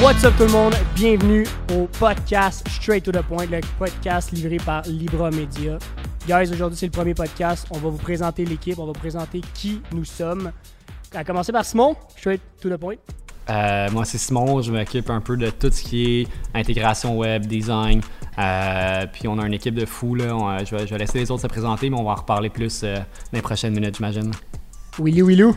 What's up tout le monde? Bienvenue au podcast Straight to the Point, le podcast livré par Libra Media. Guys, aujourd'hui c'est le premier podcast. On va vous présenter l'équipe, on va vous présenter qui nous sommes. Va commencer par Simon, Straight to the Point. Euh, moi, c'est Simon. Je m'occupe un peu de tout ce qui est intégration web, design. Euh, puis on a une équipe de fous. Là. Euh, je, vais, laisser les autres se présenter, mais on va en reparler plus dans les prochaines minutes, j'imagine. Willy Willou.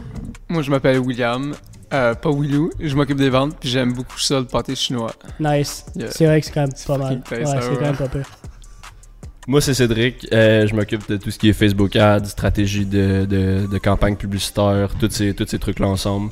Moi, je m'appelle William. Euh, pas Willou. Je m'occupe des ventes, puis j'aime beaucoup ça, le pâté chinois. Nice. Yeah. C'est vrai que c'est quand même pas mal. Ouais, c'est quand même ouais. pas pire. Moi, c'est Cédric. Euh, je m'occupe de tout ce qui est Facebook Ads, stratégie de, de, de campagne publicitaire, tous ces, tous ces trucs-là ensemble.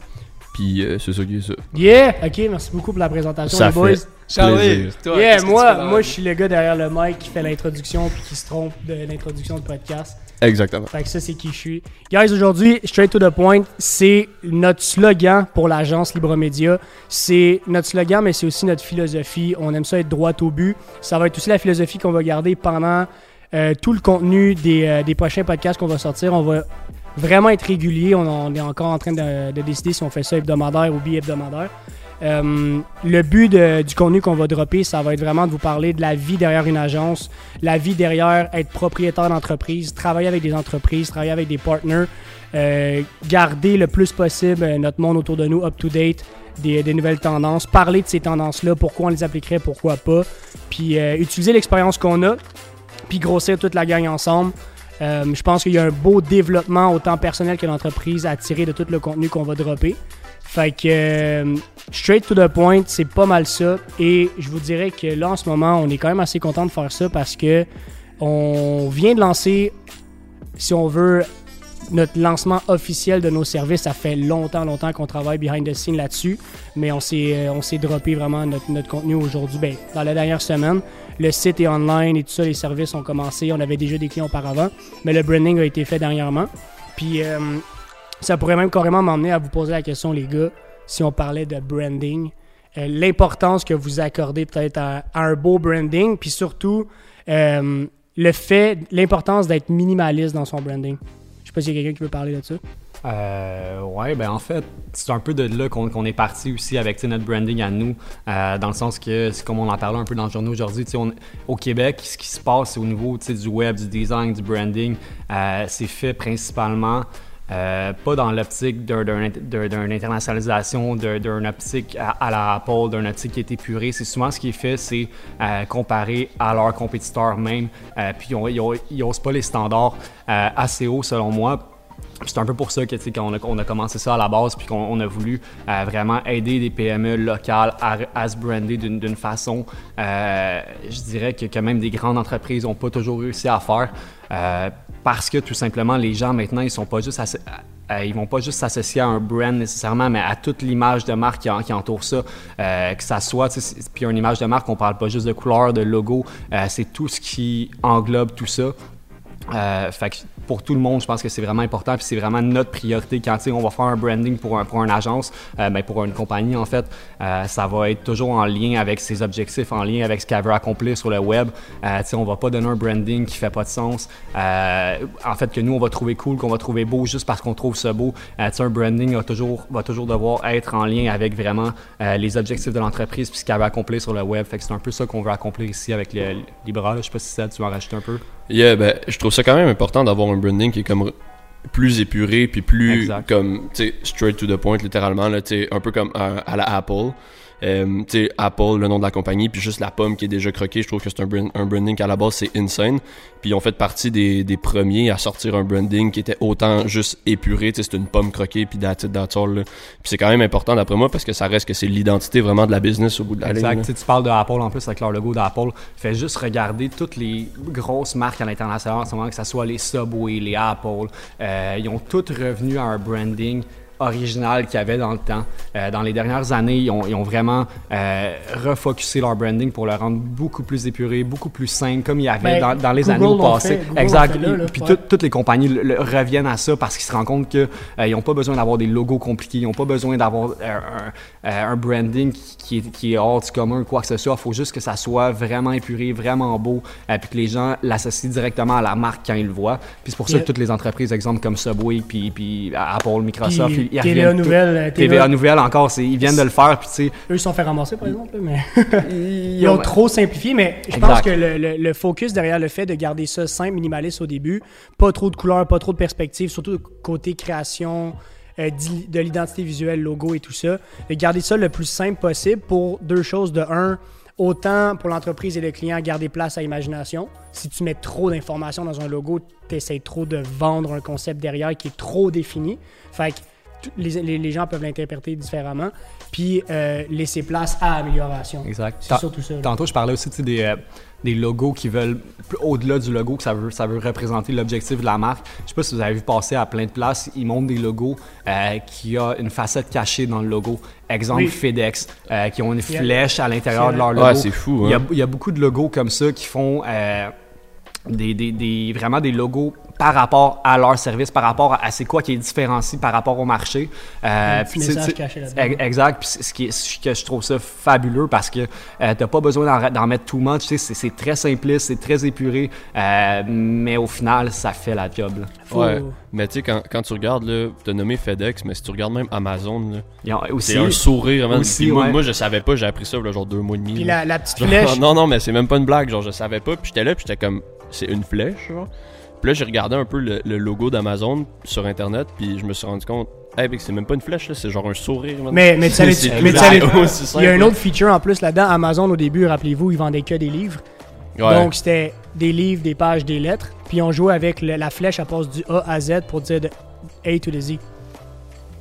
Puis euh, c'est ça qui est ça. Yeah! Ok, merci beaucoup pour la présentation, Ça les boys. fait Charlie, Plaisir. toi, yeah, moi, moi je suis le gars derrière le mic qui fait l'introduction puis qui se trompe de l'introduction du podcast. Exactement. Fait que ça, c'est qui je suis. Guys, aujourd'hui, straight to the point, c'est notre slogan pour l'agence Libre Média. C'est notre slogan, mais c'est aussi notre philosophie. On aime ça être droit au but. Ça va être aussi la philosophie qu'on va garder pendant euh, tout le contenu des, euh, des prochains podcasts qu'on va sortir. On va vraiment être régulier. On, on est encore en train de, de décider si on fait ça hebdomadaire ou bi-hebdomadaire. Euh, le but du contenu qu'on va dropper, ça va être vraiment de vous parler de la vie derrière une agence, la vie derrière être propriétaire d'entreprise, travailler avec des entreprises, travailler avec des partners, euh, garder le plus possible euh, notre monde autour de nous up-to-date, des, des nouvelles tendances, parler de ces tendances-là, pourquoi on les appliquerait, pourquoi pas, puis utiliser l'expérience qu'on a, puis grossir toute la gang ensemble. Je pense qu'il y a un beau développement, autant personnel que d'entreprise, à tirer de tout le contenu qu'on va dropper. Fait que, euh, straight to the point, c'est pas mal ça. Et je vous dirais que là, en ce moment, on est quand même assez content de faire ça parce que on vient de lancer, si on veut, notre lancement officiel de nos services. Ça fait longtemps, longtemps qu'on travaille behind the scene là-dessus. Mais on s'est, euh, on s'est droppé vraiment notre, contenu aujourd'hui, ben, dans la dernière semaine. Le site est online et tout ça, les services ont commencé. On avait déjà des clients auparavant. Mais le branding a été fait dernièrement. Puis euh, ça pourrait même carrément m'emmener à vous poser la question, les gars, si on parlait de branding. Euh, L'importance que vous accordez peut-être à, un beau branding, puis surtout euh, le fait, l'importance d'être minimaliste dans son branding. Je sais pas s'il y a quelqu'un qui veut parler de ça. Euh, ouais, ben en fait, c'est un peu de là qu'on est parti aussi avec notre branding à nous, euh, dans le sens que, c'est comme on en parlait un peu dans le journal aujourd'hui, au Québec, ce qui se passe au niveau du web, du design, du branding, c'est fait principalement euh, pas dans l'optique d'un- d'un d'un- d'une internationalisation, d'un- d'une optique à, la Apple, d'une optique qui est épurée. C'est souvent ce qui est fait, c'est euh, comparer à leurs compétiteurs même. Euh, puis ils n'osent pas les standards assez hauts selon moi. C'est un peu pour ça que, qu'on a, commencé ça à la base, puis qu'on on a voulu vraiment aider des PME locales à, se brander d'une façon, je dirais que, que même des grandes entreprises n'ont pas toujours réussi à faire, euh, parce que tout simplement, les gens maintenant, ils sont pas juste ils vont pas juste s'associer à un brand nécessairement, mais à toute l'image de marque qui, en- qui entoure ça. Euh, que ça soit, puis une image de marque, on parle pas juste de couleur, de logo, euh, c'est tout ce qui englobe tout ça. Fait que pour tout le monde, je pense que c'est vraiment important, puis c'est vraiment notre priorité. Quand on va faire un branding pour, un, pour une agence, euh, ben, pour une compagnie en fait, euh, ça va être toujours en lien avec ses objectifs, en lien avec ce qu'elle veut accomplir sur le web. Euh, on va pas donner un branding qui fait pas de sens. Euh, en fait, que nous on va trouver cool, qu'on va trouver beau juste parce qu'on trouve ça beau. Euh, un branding va toujours, va toujours devoir être en lien avec vraiment les objectifs de l'entreprise puis ce qu'elle veut accomplir sur le web. Fait c'est un peu ça qu'on veut accomplir ici avec le Libra. Je sais pas si ça, tu veux en rajouter un peu. Yeah, ben, je trouve ça quand même important d'avoir un branding qui est comme plus épuré puis plus Exact. comme straight to the point littéralement là un peu comme euh, à la Apple Euh, tu sais Apple le nom de la compagnie puis juste la pomme qui est déjà croquée je trouve que c'est un, brand- un branding à la base c'est insane puis ils ont fait partie des, des premiers à sortir un branding qui était autant juste épuré tu sais c'est une pomme croquée puis that's it, that's all, là. puis c'est quand même important d'après moi parce que ça reste que c'est l'identité vraiment de la business au bout de la Exact. ligne Tu sais, tu parles de Apple en plus avec leur logo d'Apple. Fais juste regarder toutes les grosses marques à l'international en ce moment, que ce soit les Subway, les Apple. Euh, ils ont toutes revenu à un branding original qu'il y avait dans le temps. Euh, dans les dernières années, ils ont, ils ont vraiment euh, refocusé leur branding pour le rendre beaucoup plus épuré, beaucoup plus simple, comme il y avait Ben, dans, dans les Google années passées. exact. là, là, Puis ouais. tout- toutes les compagnies le- le- reviennent à ça parce qu'ils se rendent compte qu'ils n'ont pas besoin d'avoir des logos compliqués, ils n'ont pas besoin d'avoir euh, un, euh, un branding qui, qui est, qui est hors du commun, quoi que ce soit. Il faut juste que ça soit vraiment épuré, vraiment beau, euh, puis que les gens l'associent directement à la marque quand ils le voient. Puis c'est pour ça que toutes les entreprises, exemple comme Subway, puis, puis Apple, Microsoft, Puis ils, ils TVA tout- Nouvelle, euh, TVA Nouvelle encore, ils viennent de le faire, puis tu sais, Eux, ils se sont fait ramasser, par exemple, mais ils, ont trop simplifié, mais je pense que le, le- le focus derrière le fait de garder ça simple, minimaliste au début, pas trop de couleurs, pas trop de perspectives, surtout côté création euh, de l'identité visuelle, logo et tout ça, de garder ça le plus simple possible pour deux choses. De un, autant pour l'entreprise et le client, garder place à l'imagination. Si tu mets trop d'informations dans un logo, tu essaies trop de vendre un concept derrière qui est trop défini. Fait que les, les- les gens peuvent l'interpréter différemment. Puis euh, laisser place à amélioration. Exact. C'est surtout ça. là. Tantôt, je parlais aussi des, euh, des logos qui veulent, plus au-delà du logo, que ça veut, ça veut représenter l'objectif de la marque. Je sais pas si vous avez vu passer à plein de places, ils montrent des logos euh, qui a une facette cachée dans le logo. Exemple, Oui. FedEx, euh, qui ont une Yeah. flèche à l'intérieur de leur logo. Ouais, c'est fou, il, y a, hein. il y a beaucoup de logos comme ça qui font euh, des, des- des- vraiment des logos par rapport à leur service, par rapport à, à c'est quoi qui est différencié par rapport au marché. Euh, puis Exact. Puis c'est- ce qui est, ce que je trouve ça fabuleux parce que euh, t'as pas besoin d'en, d'en mettre too much. tu sais, C'est, c'est très simpliste, c'est très épuré, euh, mais au final, ça fait la job. là. Faut- Ouais. Mais tu sais, quand, quand tu regardes, là, t'as nommé FedEx, mais si tu regardes même Amazon, c'est un sourire. man. aussi, Puis moi, ouais. moi, je savais pas, j'ai appris ça, là, genre deux mois et demi. Puis la, la petite Genre, flèche. non, non, mais c'est même pas une blague. Genre, je savais pas. Puis j'étais là, puis j'étais comme, c'est une flèche, genre. Puis là, j'ai regardé un peu le, le logo d'Amazon sur Internet, puis je me suis rendu compte, hey, c'est même pas une flèche, c'est genre un sourire. man. Mais, mais tu savais, mais tu savais- il y a un autre feature en plus là-dedans. Amazon, au début, rappelez-vous, ils vendaient que des livres. Ouais. Donc, c'était des livres, des pages, des lettres. Puis on jouait avec le- la flèche, elle passe du A à Z pour dire de A to the Z.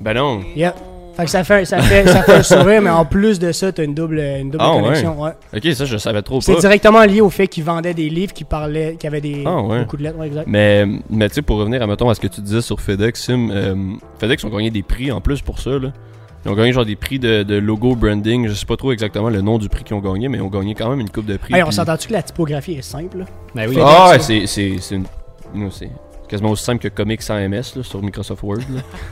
Ben non. Yeah. Fait que ça fait, ça fait, ça fait un sourire, mais en plus de ça, t'as une double, une double Ah, connexion. Ouais. Ok, ça, je savais trop C'est directement lié au fait qu'ils vendaient des livres qui parlaient, qui avaient des, Ah, ouais. beaucoup de lettres. Ouais, exact. Mais, mais tu sais, pour revenir à, mettons, à ce que tu disais sur FedEx, Sim, euh, FedEx ont gagné des prix en plus pour ça, là. Ils ont gagné genre des prix de, de logo branding. Je sais pas trop exactement le nom du prix qu'ils ont gagné, mais ils ont gagné quand même une coupe de prix. Hey, on puis- s'entend-tu que la typographie est simple? là? Ben oui. Ah, c'est c'est c'est une- non, c'est quasiment aussi simple que Comics sans MS là, sur Microsoft Word.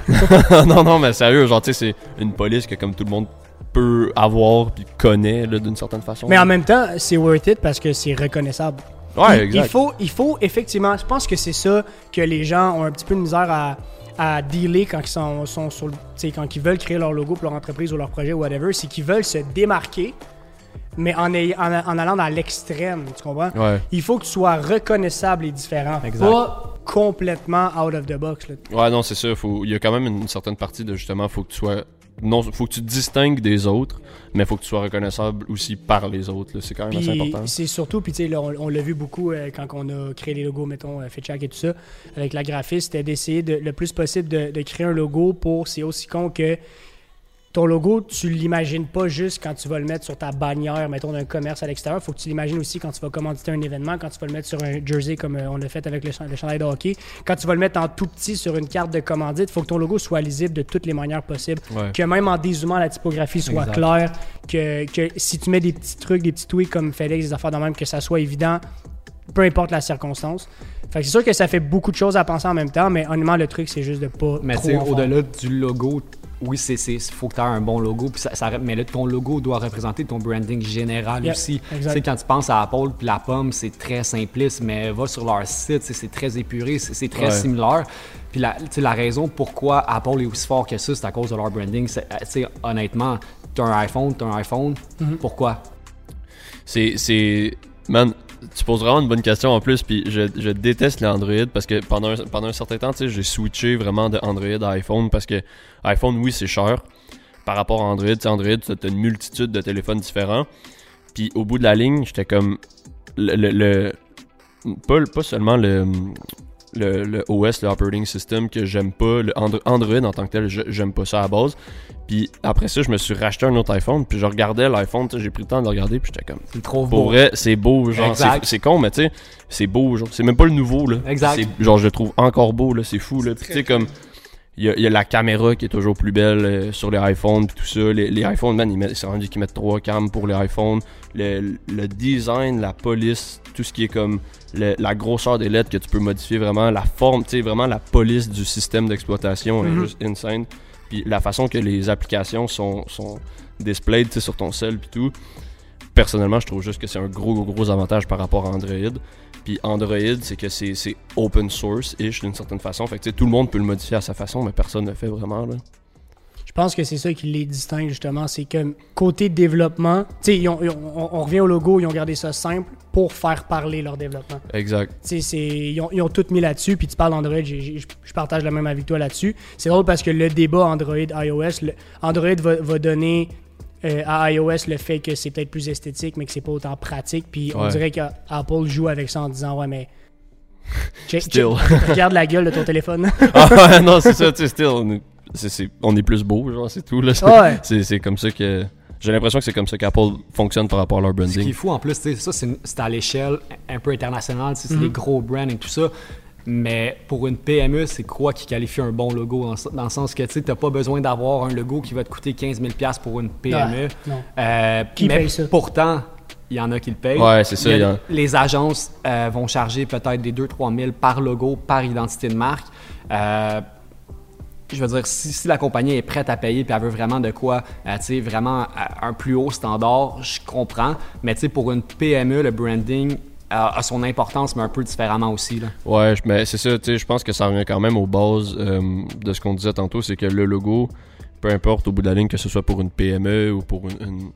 là. non, non, mais sérieux, genre tu sais, c'est une police que comme tout le monde peut avoir puis connaît d'une certaine façon. Mais en même temps, c'est worth it parce que c'est reconnaissable. ouais, il, exact. il faut, il faut effectivement, je pense que c'est ça que les gens ont un petit peu de misère à, à dealer quand ils sont, sur quand ils veulent créer leur logo pour leur entreprise ou leur projet ou whatever, c'est qu'ils veulent se démarquer, mais en, ayant- en, en allant dans l'extrême, tu comprends? Ouais. Il faut que tu sois reconnaissable et différent, Exact. pas complètement out of the box. là. Ouais, non, c'est ça, faut il y a quand même une certaine partie de justement faut que tu sois non, faut que tu te distingues des autres, mais faut que tu sois reconnaissable aussi par les autres, là. c'est quand même assez important. c'est surtout, puis tu sais, là, on, on l'a vu beaucoup euh, quand on a créé les logos, mettons, euh, FitChack et tout ça, avec la graphiste, c'était d'essayer de, le plus possible de, de créer un logo pour, c'est aussi con que ton logo, tu l'imagines pas juste quand tu vas le mettre sur ta bannière, mettons, d'un commerce à l'extérieur. faut que tu l'imagines aussi quand tu vas commanditer un événement, quand tu vas le mettre sur un jersey comme euh, on l'a fait avec le, chandail de hockey. Quand tu vas le mettre en tout petit sur une carte de commandite, faut que ton logo soit lisible de toutes les manières possibles Ouais. que même en dézoomant la typographie soit Exact. claire, que, que si tu mets des petits trucs, des petits tweaks comme FedEx, des affaires de même, que ça soit évident, peu importe la circonstance. Fait que c'est sûr que ça fait beaucoup de choses à penser en même temps, mais honnêtement, le truc, c'est juste de pas Mais tu au-delà du logo, oui, c'est c'est faut que tu aies un bon logo, puis ça, ça- mais là, ton logo doit représenter ton branding général Yep, aussi. Tu sais, quand tu penses à Apple puis la pomme, c'est très simpliste, mais va sur leur site, c'est très épuré, c'est très Ouais. similaire. Puis la, tu sais, la raison pourquoi Apple est aussi fort que ça, c'est à cause de leur branding. Euh, Tu sais, honnêtement, tu as un iPhone, tu as un iPhone, Mhm. pourquoi? C'est. c'est- Man, tu poses vraiment une bonne question en plus, puis je, déteste les Android parce que pendant un, pendant un certain temps, tu sais, j'ai switché vraiment de Android à iPhone parce que iPhone, oui, c'est cher par rapport à Android. Tu sais, Android, tu une multitude de téléphones différents. Puis au bout de la ligne, j'étais comme. Le. le- pas seulement le. Le, le OS, le operating system que j'aime pas, le Andro- Android en tant que tel, j'aime pas ça à la base. Puis après ça, je me suis racheté un autre iPhone, puis je regardais l'iPhone, j'ai pris le temps de le regarder, puis j'étais comme trouves pour beau. vrai, c'est beau, genre, c'est- c'est con, mais tu sais, c'est beau, genre, c'est même pas le nouveau, là. Exact. C'est- Genre, je le trouve encore beau, là, c'est fou, là. Puis tu sais, comme, il y a, il y a la caméra qui est toujours plus belle euh, sur les iPhones, tout ça. Les, les iPhones, man, c'est rendu qu'ils mettent trois cams pour les iPhones. Le, le design, la police, tout ce qui est comme le- la grosseur des lettres que tu peux modifier vraiment, la forme, tu sais, vraiment la police du système d'exploitation Mhm. est juste insane. Puis la façon que les applications sont, sont displayed, sur ton cell, puis tout personnellement, je trouve juste que c'est un gros, gros, gros avantage par rapport à Android. Puis Android, c'est que c'est open source-ish d'une certaine façon. Fait que tout le monde peut le modifier à sa façon, mais personne ne le fait vraiment. Là. Je pense que c'est ça qui les distingue justement. C'est que côté développement, ils ont- ils ont- on, on revient au logo, ils ont gardé ça simple pour faire parler leur développement. Exact. Ils ont, ils ont tout mis là-dessus, puis tu parles j'ai- je partage la même avec toi là-dessus. C'est drôle parce que le débat Android-iOS, Android va, va donner euh, à iOS le fait que c'est peut-être plus esthétique, mais que c'est pas autant pratique, puis on Ouais. dirait qu'Apple joue avec ça en disant, ouais, mais. Check, Still. check- regarde la gueule de ton téléphone. ah non, c'est ça, tu sais, still, on est, on plus beau, genre, c'est tout. Là. C'est, Ouais. c'est, c'est comme ça que. J'ai l'impression que c'est comme ça qu'Apple fonctionne par rapport à leur Ce qui est branding. fou en plus, tu sais, ça c'est à l'échelle un peu internationale, tu sais, c'est les gros brands et tout ça. Mais pour une PME, c'est quoi qui qualifie un bon logo? Dans, dans le sens que tu n'as pas besoin d'avoir un logo qui va te coûter 15 000 pour une PME. Ouais, non. Euh, Qui mais paye ça? pourtant, il y en a qui le payent. Ouais, c'est ça, a- Les agences euh, vont charger peut-être des 2-3 000 par logo, par identité de marque. Euh, je veux dire, si, si la compagnie est prête à payer puis elle veut vraiment de quoi, euh, tu sais, vraiment un plus haut standard, je comprends. Mais tu sais, pour une PME, le branding a, son importance, mais un peu différemment aussi. Là. Ouais, mais c'est ça, tu sais, je pense que ça revient quand même aux bases euh, de ce qu'on disait tantôt, c'est que le logo, peu importe au bout de la ligne, que ce soit pour une PME ou pour une-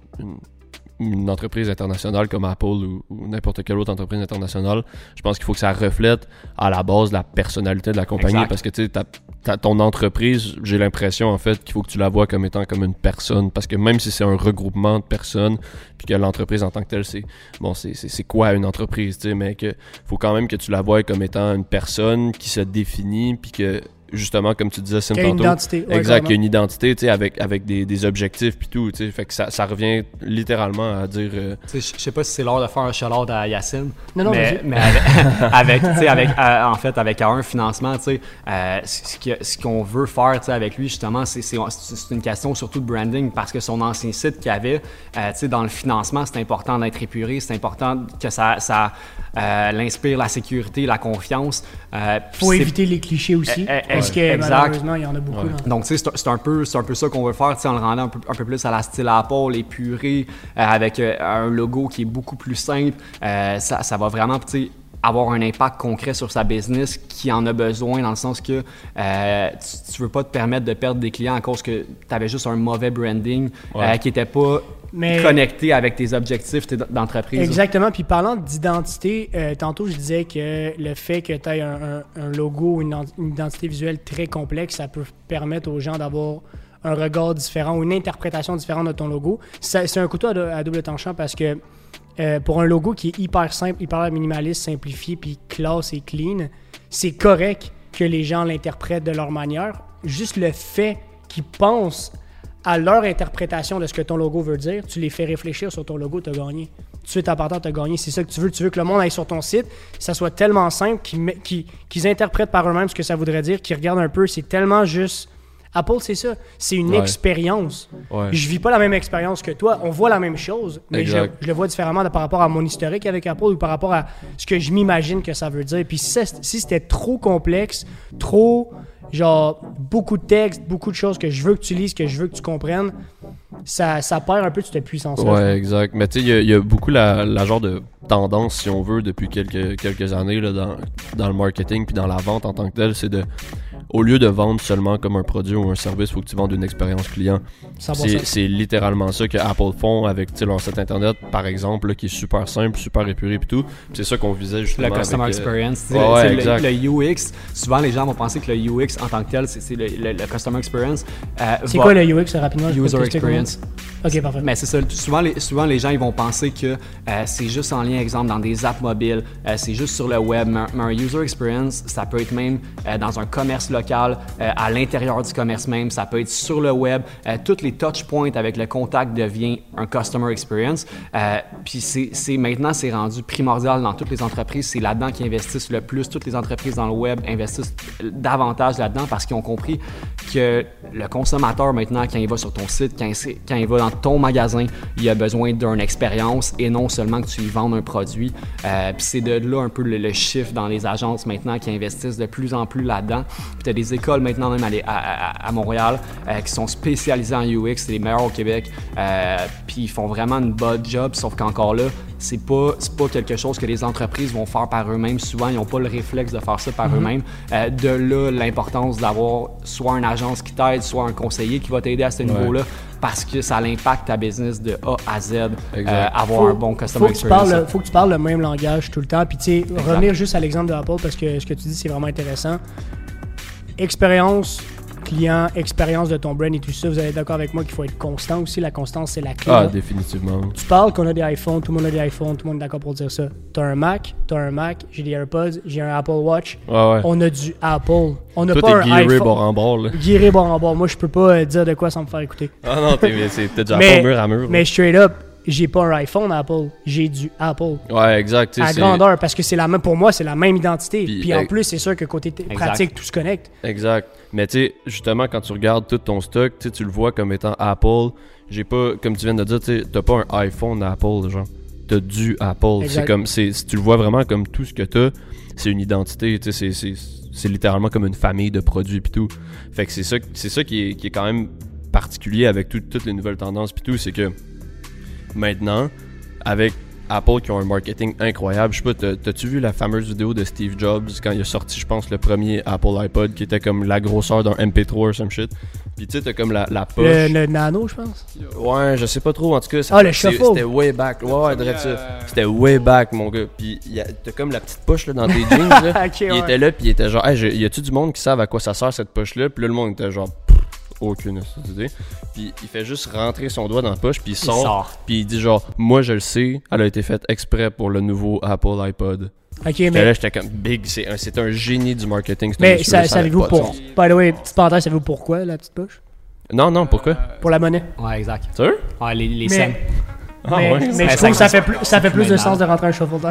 une entreprise internationale comme Apple ou, ou n'importe quelle autre entreprise internationale, je pense qu'il faut que ça reflète à la base la personnalité de la compagnie Exact. parce que tu sais, ton entreprise, j'ai l'impression en fait qu'il faut que tu la vois comme étant comme une personne parce que même si c'est un regroupement de personnes puis que l'entreprise en tant que telle c'est bon c'est quoi une entreprise tu sais mais que faut quand même que tu la vois comme étant une personne qui se définit puis que justement comme tu disais Sim Qui a une tantôt identité. ouais, exact, carrément. qui a une identité, tu sais, avec, avec des, des objectifs puis tout, tu sais, fait que ça, ça revient littéralement à dire, euh, Tu sais, Je sais pas si c'est l'heure de faire un shout à Yacine. Non, non, mais, mais avec, avec, tu sais, avec, euh, en fait, avec un financement, tu sais, euh, ce que- ce qu'on veut faire, tu sais, avec lui, justement, c'est c'est- c'est une question surtout de branding parce que son ancien site qu'il avait, euh, tu sais, dans le financement, c'est important d'être épuré, c'est important que ça, ça euh, l'inspire la sécurité, la confiance. Euh, Faut éviter les clichés aussi, Eh, eh, parce que exact. malheureusement, il y en a beaucoup. Ouais. Donc, tu sais, c'est un- c'est un, peu, c'est un peu ça qu'on veut faire, tu sais, en le rendant un peu, un peu plus à la style Apple, épuré, euh, avec euh, un logo qui est beaucoup plus simple. Euh, ça, ça va vraiment, tu sais, avoir un impact concret sur sa business qui en a besoin dans le sens que euh, tu, tu veux pas te permettre de perdre des clients à cause que tu avais juste un mauvais branding euh, qui était pas Mais- connecté avec tes objectifs d'entreprise. Exactement. Puis parlant d'identité, euh, tantôt je disais que le fait que tu aies un, un- un logo, une, ident- une identité visuelle très complexe, ça peut permettre aux gens d'avoir un regard différent ou une interprétation différente de ton logo. C'est un couteau à, à double tranchant parce que euh, pour un logo qui est hyper simple, hyper minimaliste, simplifié, puis classe et clean, c'est correct que les gens l'interprètent de leur manière. Juste le fait qu'ils pensent à leur interprétation de ce que ton logo veut dire, tu les fais réfléchir sur ton logo, tu as gagné. Tout de suite, à partir, tu as gagné. C'est ça que tu veux. Tu veux que le monde aille sur ton site, ça soit tellement simple qu'ils interprètent par eux-mêmes ce que ça voudrait dire, qu'ils regardent un peu. C'est tellement juste. Apple, c'est ça. C'est une Ouais. expérience. ouais. Je vis pas la même expérience que toi. On voit la même chose, mais je, le vois différemment de- par rapport à mon historique avec Apple ou par rapport à ce que je m'imagine que ça veut dire. Puis si, c'était trop complexe, trop, genre, beaucoup de textes, beaucoup de choses que je veux que tu lises, que je veux que tu comprennes, ça, ça perd un peu de cette puissance Ouais, exact. Mais tu sais, il y a- il y, a beaucoup la, la genre de tendance, si on veut, depuis quelques, quelques années là, dans, dans le marketing puis dans la vente en tant que tel, c'est de, au lieu de vendre seulement comme un produit ou un service, il faut que tu vendes une expérience client. C'est littéralement ça que Apple font avec tu sais, leur site internet, par exemple, là, qui est super simple, super épuré puis tout. C'est ça qu'on visait justement. Le customer avec, euh, experience. tu sais, ouais, le- ouais, tu sais, exact. le, le UX, souvent les gens vont penser que le UX en tant que tel, c'est le, le- le customer experience. euh, C'est va- quoi le UX rapidement? User experience. Ok, parfait. Mais c'est ça. Souvent les, souvent, les gens ils vont penser que euh, c'est juste en lien, exemple, dans des apps mobiles, euh, c'est juste sur le web. Mais, mais un user experience, ça peut être même euh, dans un commerce euh, à l'intérieur du commerce même, ça peut être sur le web. Euh, toutes les touch points avec le contact devient un customer experience. Euh, Puis c'est- maintenant, c'est rendu primordial dans toutes les entreprises. C'est là-dedans qu'ils investissent le plus. Toutes les entreprises dans le web investissent davantage là-dedans parce qu'ils ont compris que le consommateur maintenant, quand il va sur ton site, quand il, va dans ton magasin, il a besoin d'une expérience et non seulement que tu lui vendes un produit. Euh, Puis c'est de là un peu le, chiffre dans les agences maintenant qui investissent de plus en plus là-dedans. Puis tu as des écoles maintenant même à Montréal euh, qui sont spécialisées en UX, c'est les meilleurs au Québec. Euh, puis ils font vraiment une bonne job, sauf qu'encore là, c'est pas, pas quelque chose que les entreprises vont faire par eux-mêmes. Souvent, ils n'ont pas le réflexe de faire ça par eux-mêmes. Euh, de là, l'importance d'avoir soit une agence qui t'aide, soit un conseiller qui va t'aider à ce niveau-là, parce que ça impacte ta business de A à Z, euh, avoir Faut- un bon customer faut que, tu experience. parles, faut que tu parles le même langage tout le temps. Puis, tu sais, revenir juste à l'exemple de Apple parce que ce que tu dis, c'est vraiment intéressant. Expérience client, expérience de ton brand et tout ça, vous allez être d'accord avec moi qu'il faut être constant aussi. La constance, c'est la clé. Ah, là. définitivement. Tu parles qu'on a des iPhones, tout le monde a des iPhones, tout le monde est d'accord pour dire ça. T'as un Mac, t'as un Mac, j'ai des AirPods, j'ai un Apple Watch. Ouais, ouais. On a du Apple. On n'a Toi, pas t'es un iPhone. bord en bord, là. Guiré bord en bord. Moi, je peux pas euh, dire de quoi sans me faire écouter. Ah non, t'es du Mais- Apple mur à mur. Mais straight up, j'ai pas un iPhone Apple, j'ai du Apple. Ouais, exact. À grandeur, parce que c'est la même, pour moi, c'est la même identité. Puis, Puis, en euh, plus, c'est sûr que côté pratique, tout se connecte. Exact. Mais tu sais, justement, quand tu regardes tout ton stock, tu le vois comme étant Apple. J'ai pas, comme tu viens de dire, tu sais, t'as pas un iPhone Apple, genre. T'as du Apple. C'est comme, c'est, si tu le vois vraiment comme tout ce que t'as, c'est une identité, tu sais, c'est, c'est, c'est littéralement comme une famille de produits pis tout. Fait que c'est ça, c'est ça qui est, qui est quand même particulier avec tout- toutes les nouvelles tendances pis tout, c'est que maintenant, avec Apple qui ont un marketing incroyable. Je sais pas, t'as- t'as-tu vu la fameuse vidéo de Steve Jobs quand il a sorti, je pense, le premier Apple iPod qui était comme la grosseur d'un MP3 ou some shit? Puis tu sais, t'as comme la, la poche. Le, le nano, je pense. Ouais, je sais pas trop. En tout cas, ça- Ah, le. C'était way back. Ouais, ouais, ça. Euh, C'était way back, mon gars. Puis t'as comme la petite poche là, dans tes jeans. Là. Ok, Il ouais. était là, puis il était genre, hey, y a-tu du monde qui savent à quoi ça sert cette poche-là? Puis là, le monde était genre, aucune idée. Puis il fait juste rentrer son doigt dans la poche, puis il Il sort. Puis il dit genre, moi je le sais, elle a été faite exprès pour le nouveau Apple iPod. Ok, mais, là, j'étais comme, big, c'est un, c'est un génie du marketing. mais ça- savez-vous pour. By the way, petite parenthèse, savez-vous pourquoi la petite poche? Non, non, pourquoi? Pour la monnaie. Ouais, exact. Sérieux? Ouais, les, les Mais- scènes. Mais ouais? mais Ouais, je trouve que ça fait plus, ça fait plus de sens de rentrer un shuffle Ouais,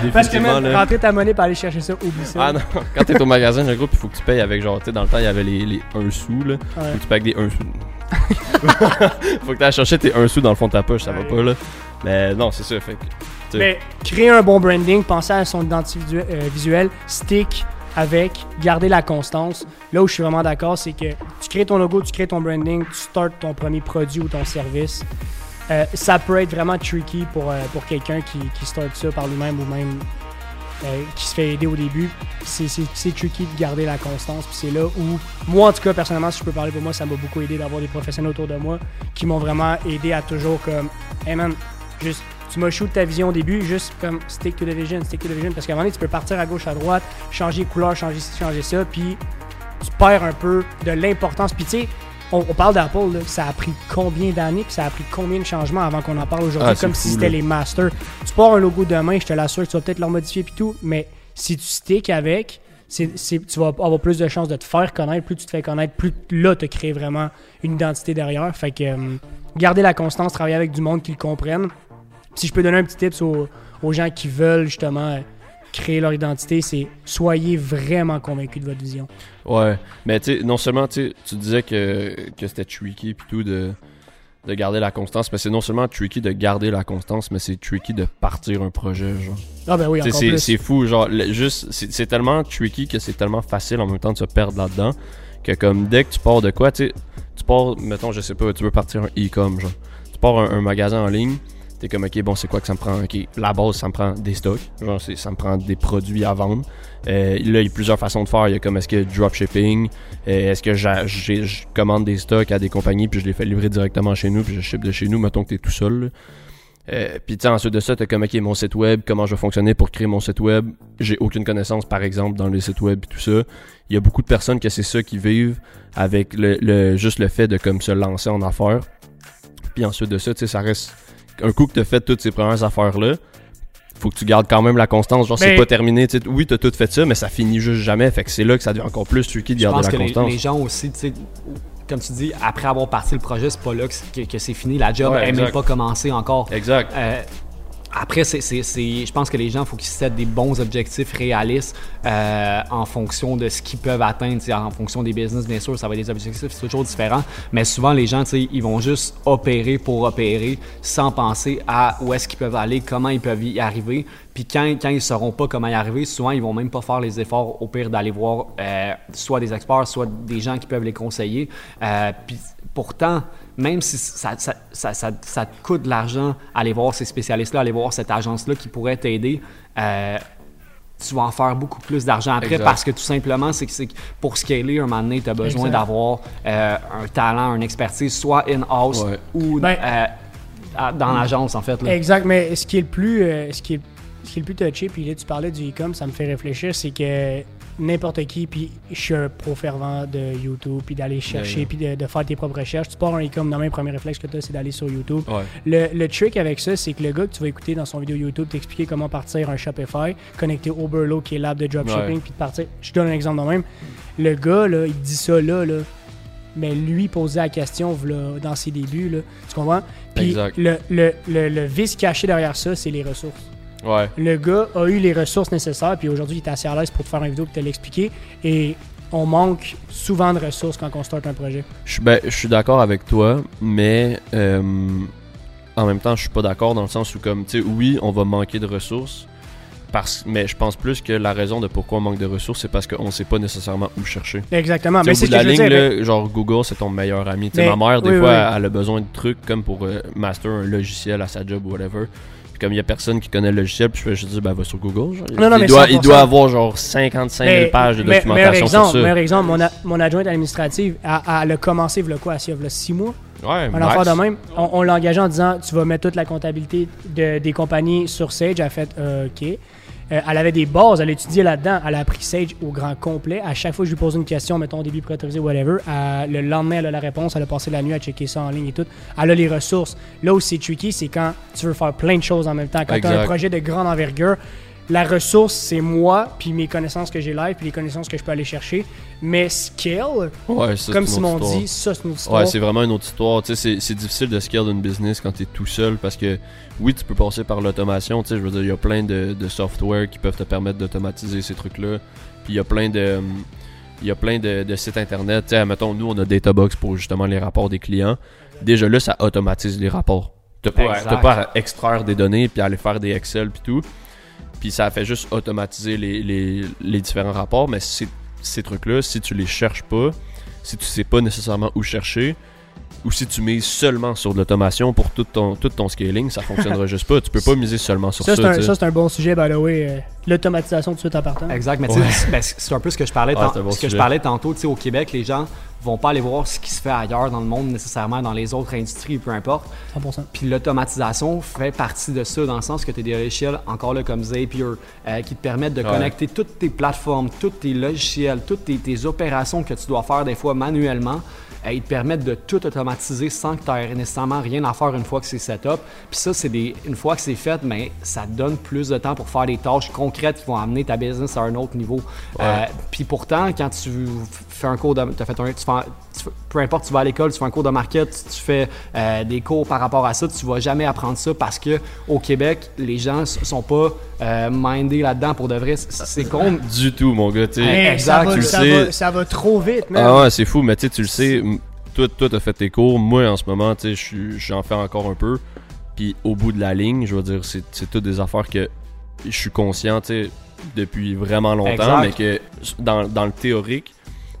time. Parce que même là. rentrer ta monnaie pour aller chercher ça, oublie ça. Ah non, quand t'es au magasin, le groupe, il faut que tu payes avec genre, tu sais, dans le temps, il y avait les, les 1 sou, là. Ouais. Faut que tu payes avec des 1 sou. faut que t'ailles chercher tes 1 sou dans le fond de ta poche, ça va pas, là. Mais non, c'est ça, fait que. Mais créer un bon branding, penser à son identité euh, visuelle, stick avec, garder la constance. Là où je suis vraiment d'accord, c'est que tu crées ton logo, tu crées ton branding, tu startes ton premier produit ou ton service. Euh, ça peut être vraiment tricky pour, euh, pour quelqu'un qui, qui start ça par lui-même ou même euh, qui se fait aider au début. C'est, tricky de garder la constance. Puis c'est là où, moi en tout cas, personnellement, si je peux parler pour moi, ça m'a beaucoup aidé d'avoir des professionnels autour de moi qui m'ont vraiment aidé à toujours comme, hey man, juste, tu m'as shoot ta vision au début, juste comme stick to the vision, stick to the vision. Parce qu'à un moment donné, tu peux partir à gauche, à droite, changer couleur, changer ci, changer ça, puis tu perds un peu de l'importance. Puis tu sais, on, on parle d'Apple, là, ça a pris combien d'années, puis ça a pris combien de changements avant qu'on en parle aujourd'hui, Ah, comme si c'était là. les masters? Tu pars un logo demain, je te l'assure que tu vas peut-être le modifier puis tout, mais si tu stick avec, c'est, c'est- tu vas avoir plus de chances de te faire connaître. Plus tu te fais connaître, plus là, tu crées vraiment une identité derrière. Fait que euh, garder la constance, travailler avec du monde qui le comprenne. Si je peux donner un petit tips aux, aux gens qui veulent justement créer leur identité, c'est soyez vraiment convaincus de votre vision. Ouais, mais tu non seulement tu sais, tu disais que, que c'était tricky tout de, de garder la constance, mais c'est non seulement tricky de garder la constance, mais c'est tricky de partir un projet, genre. Ah ben oui, c'est, fou, genre, le- juste, c'est, tellement tricky que c'est tellement facile en même temps de se perdre là-dedans, que comme dès que tu pars de quoi, tu sais, tu pars, mettons, je sais pas, tu veux partir un e-com, genre. Tu pars un, un magasin en ligne, t'es comme, ok, bon, c'est quoi que ça me prend? Ok, la base, ça me prend des stocks, genre, ça me prend des produits à vendre. Euh, là, il y a plusieurs façons de faire. Il y a comme, est-ce que dropshipping, euh, est-ce que je commande des stocks à des compagnies, puis je les fais livrer directement chez nous, puis je ship de chez nous, mettons que t'es tout seul, là. Euh, puis ensuite de ça, t'as comme, ok, mon site web, comment je vais fonctionner pour créer mon site web? J'ai aucune connaissance, par exemple, dans les sites web et tout ça. Il y a beaucoup de personnes que c'est ça qui vivent avec le, le- juste le fait de comme se lancer en affaires. Puis ensuite de ça, tu sais, ça reste un coup que t'as fait toutes ces premières affaires-là. Faut que tu gardes quand même la constance. Genre, c'est Mais- pas terminé. tu sais, oui, t'as tout fait ça, mais ça finit juste jamais. Fait que c'est là que ça devient encore plus tricky de garder la que les, constance. les gens aussi, tu sais, comme tu dis, après avoir parti le projet, c'est pas là que, c'est- que- que c'est fini. La job Ouais, n'est même pas commencé encore. Exact. Euh, après, c'est, je pense que les gens, il faut qu'ils se des bons objectifs réalistes euh, en fonction de ce qu'ils peuvent atteindre. En fonction des business, bien sûr, ça va être des objectifs c'est toujours différent. Mais souvent, les gens, ils vont juste opérer pour opérer sans penser à où est-ce qu'ils peuvent aller, comment ils peuvent y arriver. Puis quand, quand ils ne sauront pas comment y arriver, souvent, ils vont même pas faire les efforts au pire d'aller voir euh, soit des experts, soit des gens qui peuvent les conseiller. Euh, puis pourtant, même si ça, ça, ça, ça, ça te coûte de l'argent aller voir ces spécialistes-là, aller voir cette agence-là qui pourrait t'aider, euh, tu vas en faire beaucoup plus d'argent après Exact. parce que tout simplement, c'est que, c'est que pour scaler, un moment donné, tu as besoin d'avoir euh, un talent, une expertise, soit in-house Ouais. ou Ben- euh, à- dans l'agence, en fait. là. Exact, mais ce qui est le plus, euh, ce qui est, ce qui est le plus touché, puis là tu parlais du e-com, ça me fait réfléchir, c'est que n'importe qui, puis je suis un pro fervent de YouTube, puis d'aller chercher, puis de, de faire tes propres recherches. Tu pars un e-com, dans le premier réflexe que tu as, c'est d'aller sur YouTube. Ouais. Le, le trick avec ça, c'est que le gars que tu vas écouter dans son vidéo YouTube t'expliquer comment partir un Shopify, connecter Oberlo, qui est l'app de dropshipping, Ouais. puis de partir. Je te donne un exemple de même. Le gars, là, il dit ça là, là. Mais lui posait la question dans ses débuts, là. Tu comprends? Puis Exact. le, le, le, le vice caché derrière ça, c'est les ressources. Ouais. Le gars a eu les ressources nécessaires, puis aujourd'hui, il est assez à l'aise pour te faire une vidéo et te l'expliquer. Et on manque souvent de ressources quand on start un projet. Je suis ben, je suis d'accord avec toi, mais euh, en même temps, je suis pas d'accord dans le sens où, comme, tu sais, oui, on va manquer de ressources, parce, mais je pense plus que la raison de pourquoi on manque de ressources, c'est parce qu'on sait pas nécessairement où chercher. Exactement. Mais c'est ce que la je veux ligne, dire. là, genre Google, c'est ton meilleur ami. Mais- ma mère, des oui, fois, oui. elle a besoin de trucs comme pour euh, master un logiciel à sa job ou whatever. Puis comme il y a personne qui connaît le logiciel, puis je dire, ben, va sur Google. genre. Non, non, il, mais doit, il 100%. doit avoir genre 55 000 Mais- pages de mais- documentation meilleur exemple, sur ça. Meilleur exemple, mon, a- mon adjointe administrative, elle, a commencé, il quoi, il y a 6 mois, Ouais, affaire de même. On, on l'a engagé en disant, tu vas mettre toute la comptabilité de- des compagnies sur Sage. Elle a fait, euh, OK. Euh, elle avait des bases, elle a étudié là-dedans, elle a appris Sage au grand complet. À chaque fois que je lui pose une question, mettons débit préautorisé, whatever, elle- le lendemain, elle a la réponse, elle a passé la nuit à checker ça en ligne et tout. Elle a les ressources. Là où c'est tricky, c'est quand tu veux faire plein de choses en même temps. Quand tu as un projet de grande envergure, la ressource, c'est moi, puis mes connaissances que j'ai live, puis les connaissances que je peux aller chercher. Mais scale, Ouais, ça, comme Simon dit, ça, c'est une autre histoire. Ouais, c'est vraiment une autre histoire. Tu sais, c'est- c'est difficile de scale une business quand tu es tout seul parce que oui, tu peux passer par l'automation. Tu sais, je veux dire, il y a plein de, de software qui peuvent te permettre d'automatiser ces trucs-là. Puis il y a plein de. hum, Il y a plein de, de sites internet. Tu sais, mettons, nous, on a Databox pour justement les rapports des clients. Déjà là, ça automatise les rapports. T'as pas, t'as pas à extraire des données puis aller faire des Excel puis tout. Puis ça fait juste automatiser les, les, les différents rapports. Mais ces, ces trucs-là, si tu les cherches pas, si tu sais pas nécessairement où chercher, ou si tu mises seulement sur de l'automation pour tout ton, tout ton scaling, ça fonctionnera juste pas. Tu peux pas miser seulement sur ça. Ça, c'est un, tu sais. ça, c'est un bon sujet, by the way. euh, L'automatisation tout de suite en partant. Exact, mais tu sais, c'est- ben, c'est un peu ce que je parlais, Ouais, tant- un bon ce que je parlais tantôt. Tu sais, au Québec, les gens vont pas aller voir ce qui se fait ailleurs dans le monde nécessairement, dans les autres industries, peu importe. 100%. Puis l'automatisation fait partie de ça, dans le sens que tu as des logiciels, encore là, comme Zapier, euh, qui te permettent de Ouais. connecter toutes tes plateformes, tous tes logiciels, toutes tes, tes opérations que tu dois faire des fois manuellement. Ils te permettent de tout automatiser sans que tu aies nécessairement rien à faire une fois que c'est setup. Puis ça, c'est des, une fois que c'est fait, mais ça te donne plus de temps pour faire des tâches concrètes qui vont amener ta business à un autre niveau. Euh, puis pourtant, quand tu fais un cours de, t'as fait un, tu fais, tu peu importe, tu vas à l'école, tu fais un cours de market, tu, tu fais euh, des cours par rapport à ça, tu vas jamais apprendre ça parce que au Québec, les gens sont pas euh, mindés là-dedans pour de vrai. C'est con. Du tout, mon gars. Hey, exact, ça, va, tu le ça, sais. va, ça va trop vite, man. Ah ouais, c'est fou, mais tu sais, tu le sais, toi, toi, t'as fait tes cours. Moi, en ce moment, tu sais, je suis- j'en fais encore un peu. Puis au bout de la ligne, je veux dire, c'est c'est toutes des affaires que je suis conscient, tu sais, depuis vraiment longtemps, Exact. mais que dans, dans le théorique,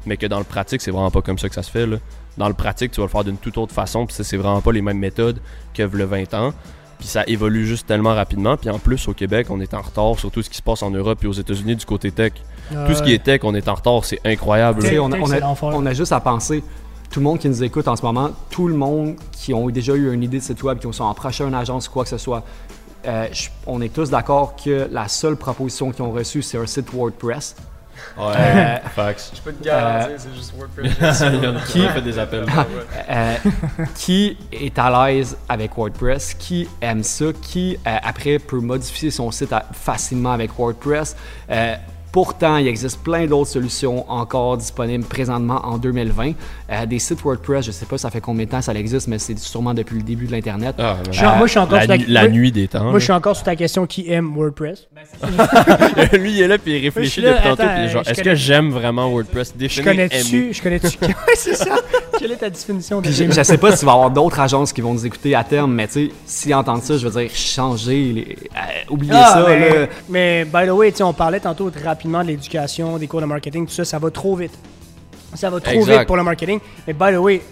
mais que dans le pratique, c'est vraiment pas comme ça que ça se fait, là. Dans le pratique, tu vas le faire d'une toute autre façon, puis ça, c'est vraiment pas les mêmes méthodes que le 20 ans. Puis ça évolue juste tellement rapidement. Puis en plus, au Québec, on est en retard sur tout ce qui se passe en Europe et aux États-Unis du côté tech. Tout ce qui est tech, on est en retard, c'est incroyable. Tu sais, Tech, on, a, on a- on a juste à penser, tout le monde qui nous écoute en ce moment, tout le monde qui ont déjà eu une idée de site web, qui sont approchés une agence ou quoi que ce soit, euh, je- on est tous d'accord que la seule proposition qu'ils ont reçue, c'est un site WordPress. Ouais, Euh, facts. Je peux te garantir, c'est juste WordPress. Qui fait des appels? Euh, qui est à l'aise avec WordPress, qui aime ça, qui euh, après peut modifier son site à- facilement avec WordPress? Pourtant, il existe plein d'autres solutions encore disponibles présentement en 2020. Euh, des sites WordPress, je sais pas ça fait combien de temps ça existe, mais c'est sûrement depuis le début de l'Internet. Ah, moi, je suis encore la, sur nuit des temps. Moi, je suis encore sur ta question qui aime WordPress. Lui, il est là, puis il réfléchit depuis tantôt. est-ce connais- que j'aime vraiment WordPress? Je connais-tu, je connais-tu. ouais, c'est ça. Quelle est ta définition de Puis je, je sais pas s'il va y avoir d'autres agences qui vont nous écouter à terme, mais tu sais, s'ils entendent ça, je veux dire, changer, les- euh, oubliez Ah, ça. mais, là. mais by the way, on parlait tantôt rapidement de l'éducation, des cours de marketing, tout ça, ça va trop vite. Ça va trop Exact. vite pour le marketing. Mais by the way,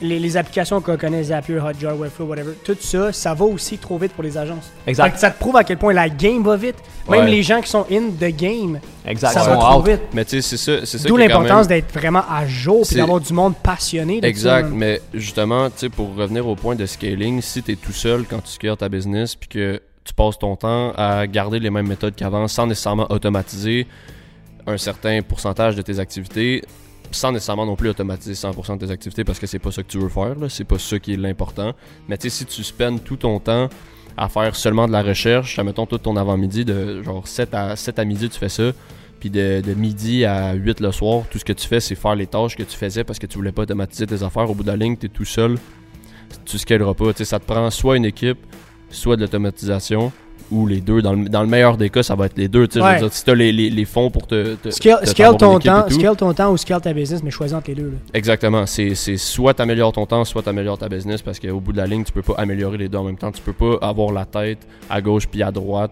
les, les applications qu'on connaît, Zapier, Hotjar, Webflow, whatever, tout ça, ça va aussi trop vite pour les agences. Exact. Que ça te prouve à quel point la game va vite. Même Ouais. les gens qui sont in the game, Exact. ça va trop out. vite. Mais tu sais, c'est ça, c'est ça D'où l'importance même- d'être vraiment à jour C'est- d'avoir du monde passionné. de Exact, man. mais justement, tu sais, pour revenir au point de scaling, si tu es tout seul quand tu scales ta business, puis que tu passes ton temps à garder les mêmes méthodes qu'avant sans nécessairement automatiser un certain pourcentage de tes activités, sans nécessairement non plus automatiser 100% de tes activités parce que c'est pas ça que tu veux faire, c'est pas ça qui est l'important. Mais tu sais, si tu spends tout ton temps à faire seulement de la recherche, mettons tout ton avant-midi, de genre 7 à, 7 à midi, tu fais ça, puis de, de midi à 8 le soir, tout ce que tu fais, c'est faire les tâches que tu faisais parce que tu voulais pas automatiser tes affaires. Au bout de la ligne, tu es tout seul, tu scaleras pas. Tu sais, ça te prend soit une équipe, soit de l'automatisation, ou les deux. Dans le, dans le meilleur des cas, ça va être les deux. Je veux dire, si tu as les, les, les fonds pour te. te- Scale, te- scale ton temps, scale ton temps ou scale ta business, mais choisis entre les deux. là. Exactement. C'est soit tu améliores ton temps, soit tu améliores ta business parce qu'au bout de la ligne, tu peux pas améliorer les deux en même temps. Tu peux pas avoir la tête à gauche puis à droite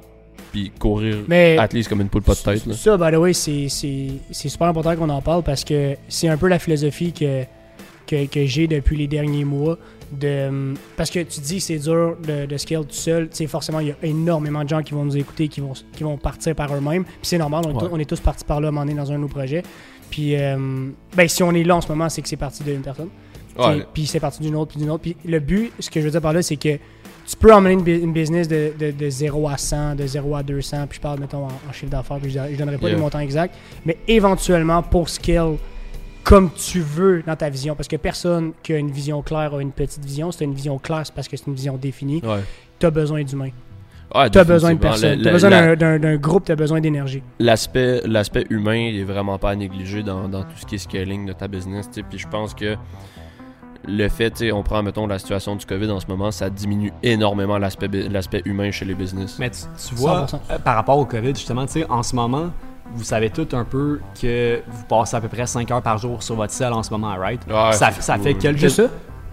puis courir Mais at least comme une poule pas de tête. Là. ça, by the way, c'est super important qu'on en parle parce que c'est un peu la philosophie que, que, que j'ai depuis les derniers mois. De, hum, parce que tu dis c'est dur de, de scale tout seul. Tu sais, forcément, il y a énormément de gens qui vont nous écouter, qui vont, qui vont partir par eux-mêmes. Puis c'est normal, on, est Ouais. tous- on est tous partis par là moment donné dans un de nos projets. Puis, euh, ben, si on est là en ce moment, c'est que c'est parti d'une personne. Ouais. Puis- c'est parti d'une autre, puis d'une autre. Puis le but, ce que je veux dire par là, c'est que tu peux emmener une, bu- une business de, de, de 0 à 100, de 0 à 200, puis je parle, mettons, en, en chiffre d'affaires, puis je, je donnerai pas Yeah. les montants exacts, mais éventuellement, pour scale comme tu veux dans ta vision, parce que personne qui a une vision claire a une petite vision. Si tu as une vision claire, c'est parce que c'est une vision définie. Ouais. Tu as besoin d'humain. Ouais, Tu as besoin de personnes. Tu as besoin d'un- groupe, tu as besoin d'énergie. l'aspect l'aspect humain il est vraiment pas à négliger dans, dans tout ce qui est scaling de ta business tu sais. puis je pense que le fait on prend mettons la situation du covid en ce moment ça diminue énormément l'aspect humain chez les business Mais tu, tu vois, 100%. euh, par rapport au COVID, justement, en ce moment, vous savez tout un peu que vous passez à peu près 5 heures par jour sur votre selle en ce moment, right? Ouais, ça, ça fait quelques... Juste ça?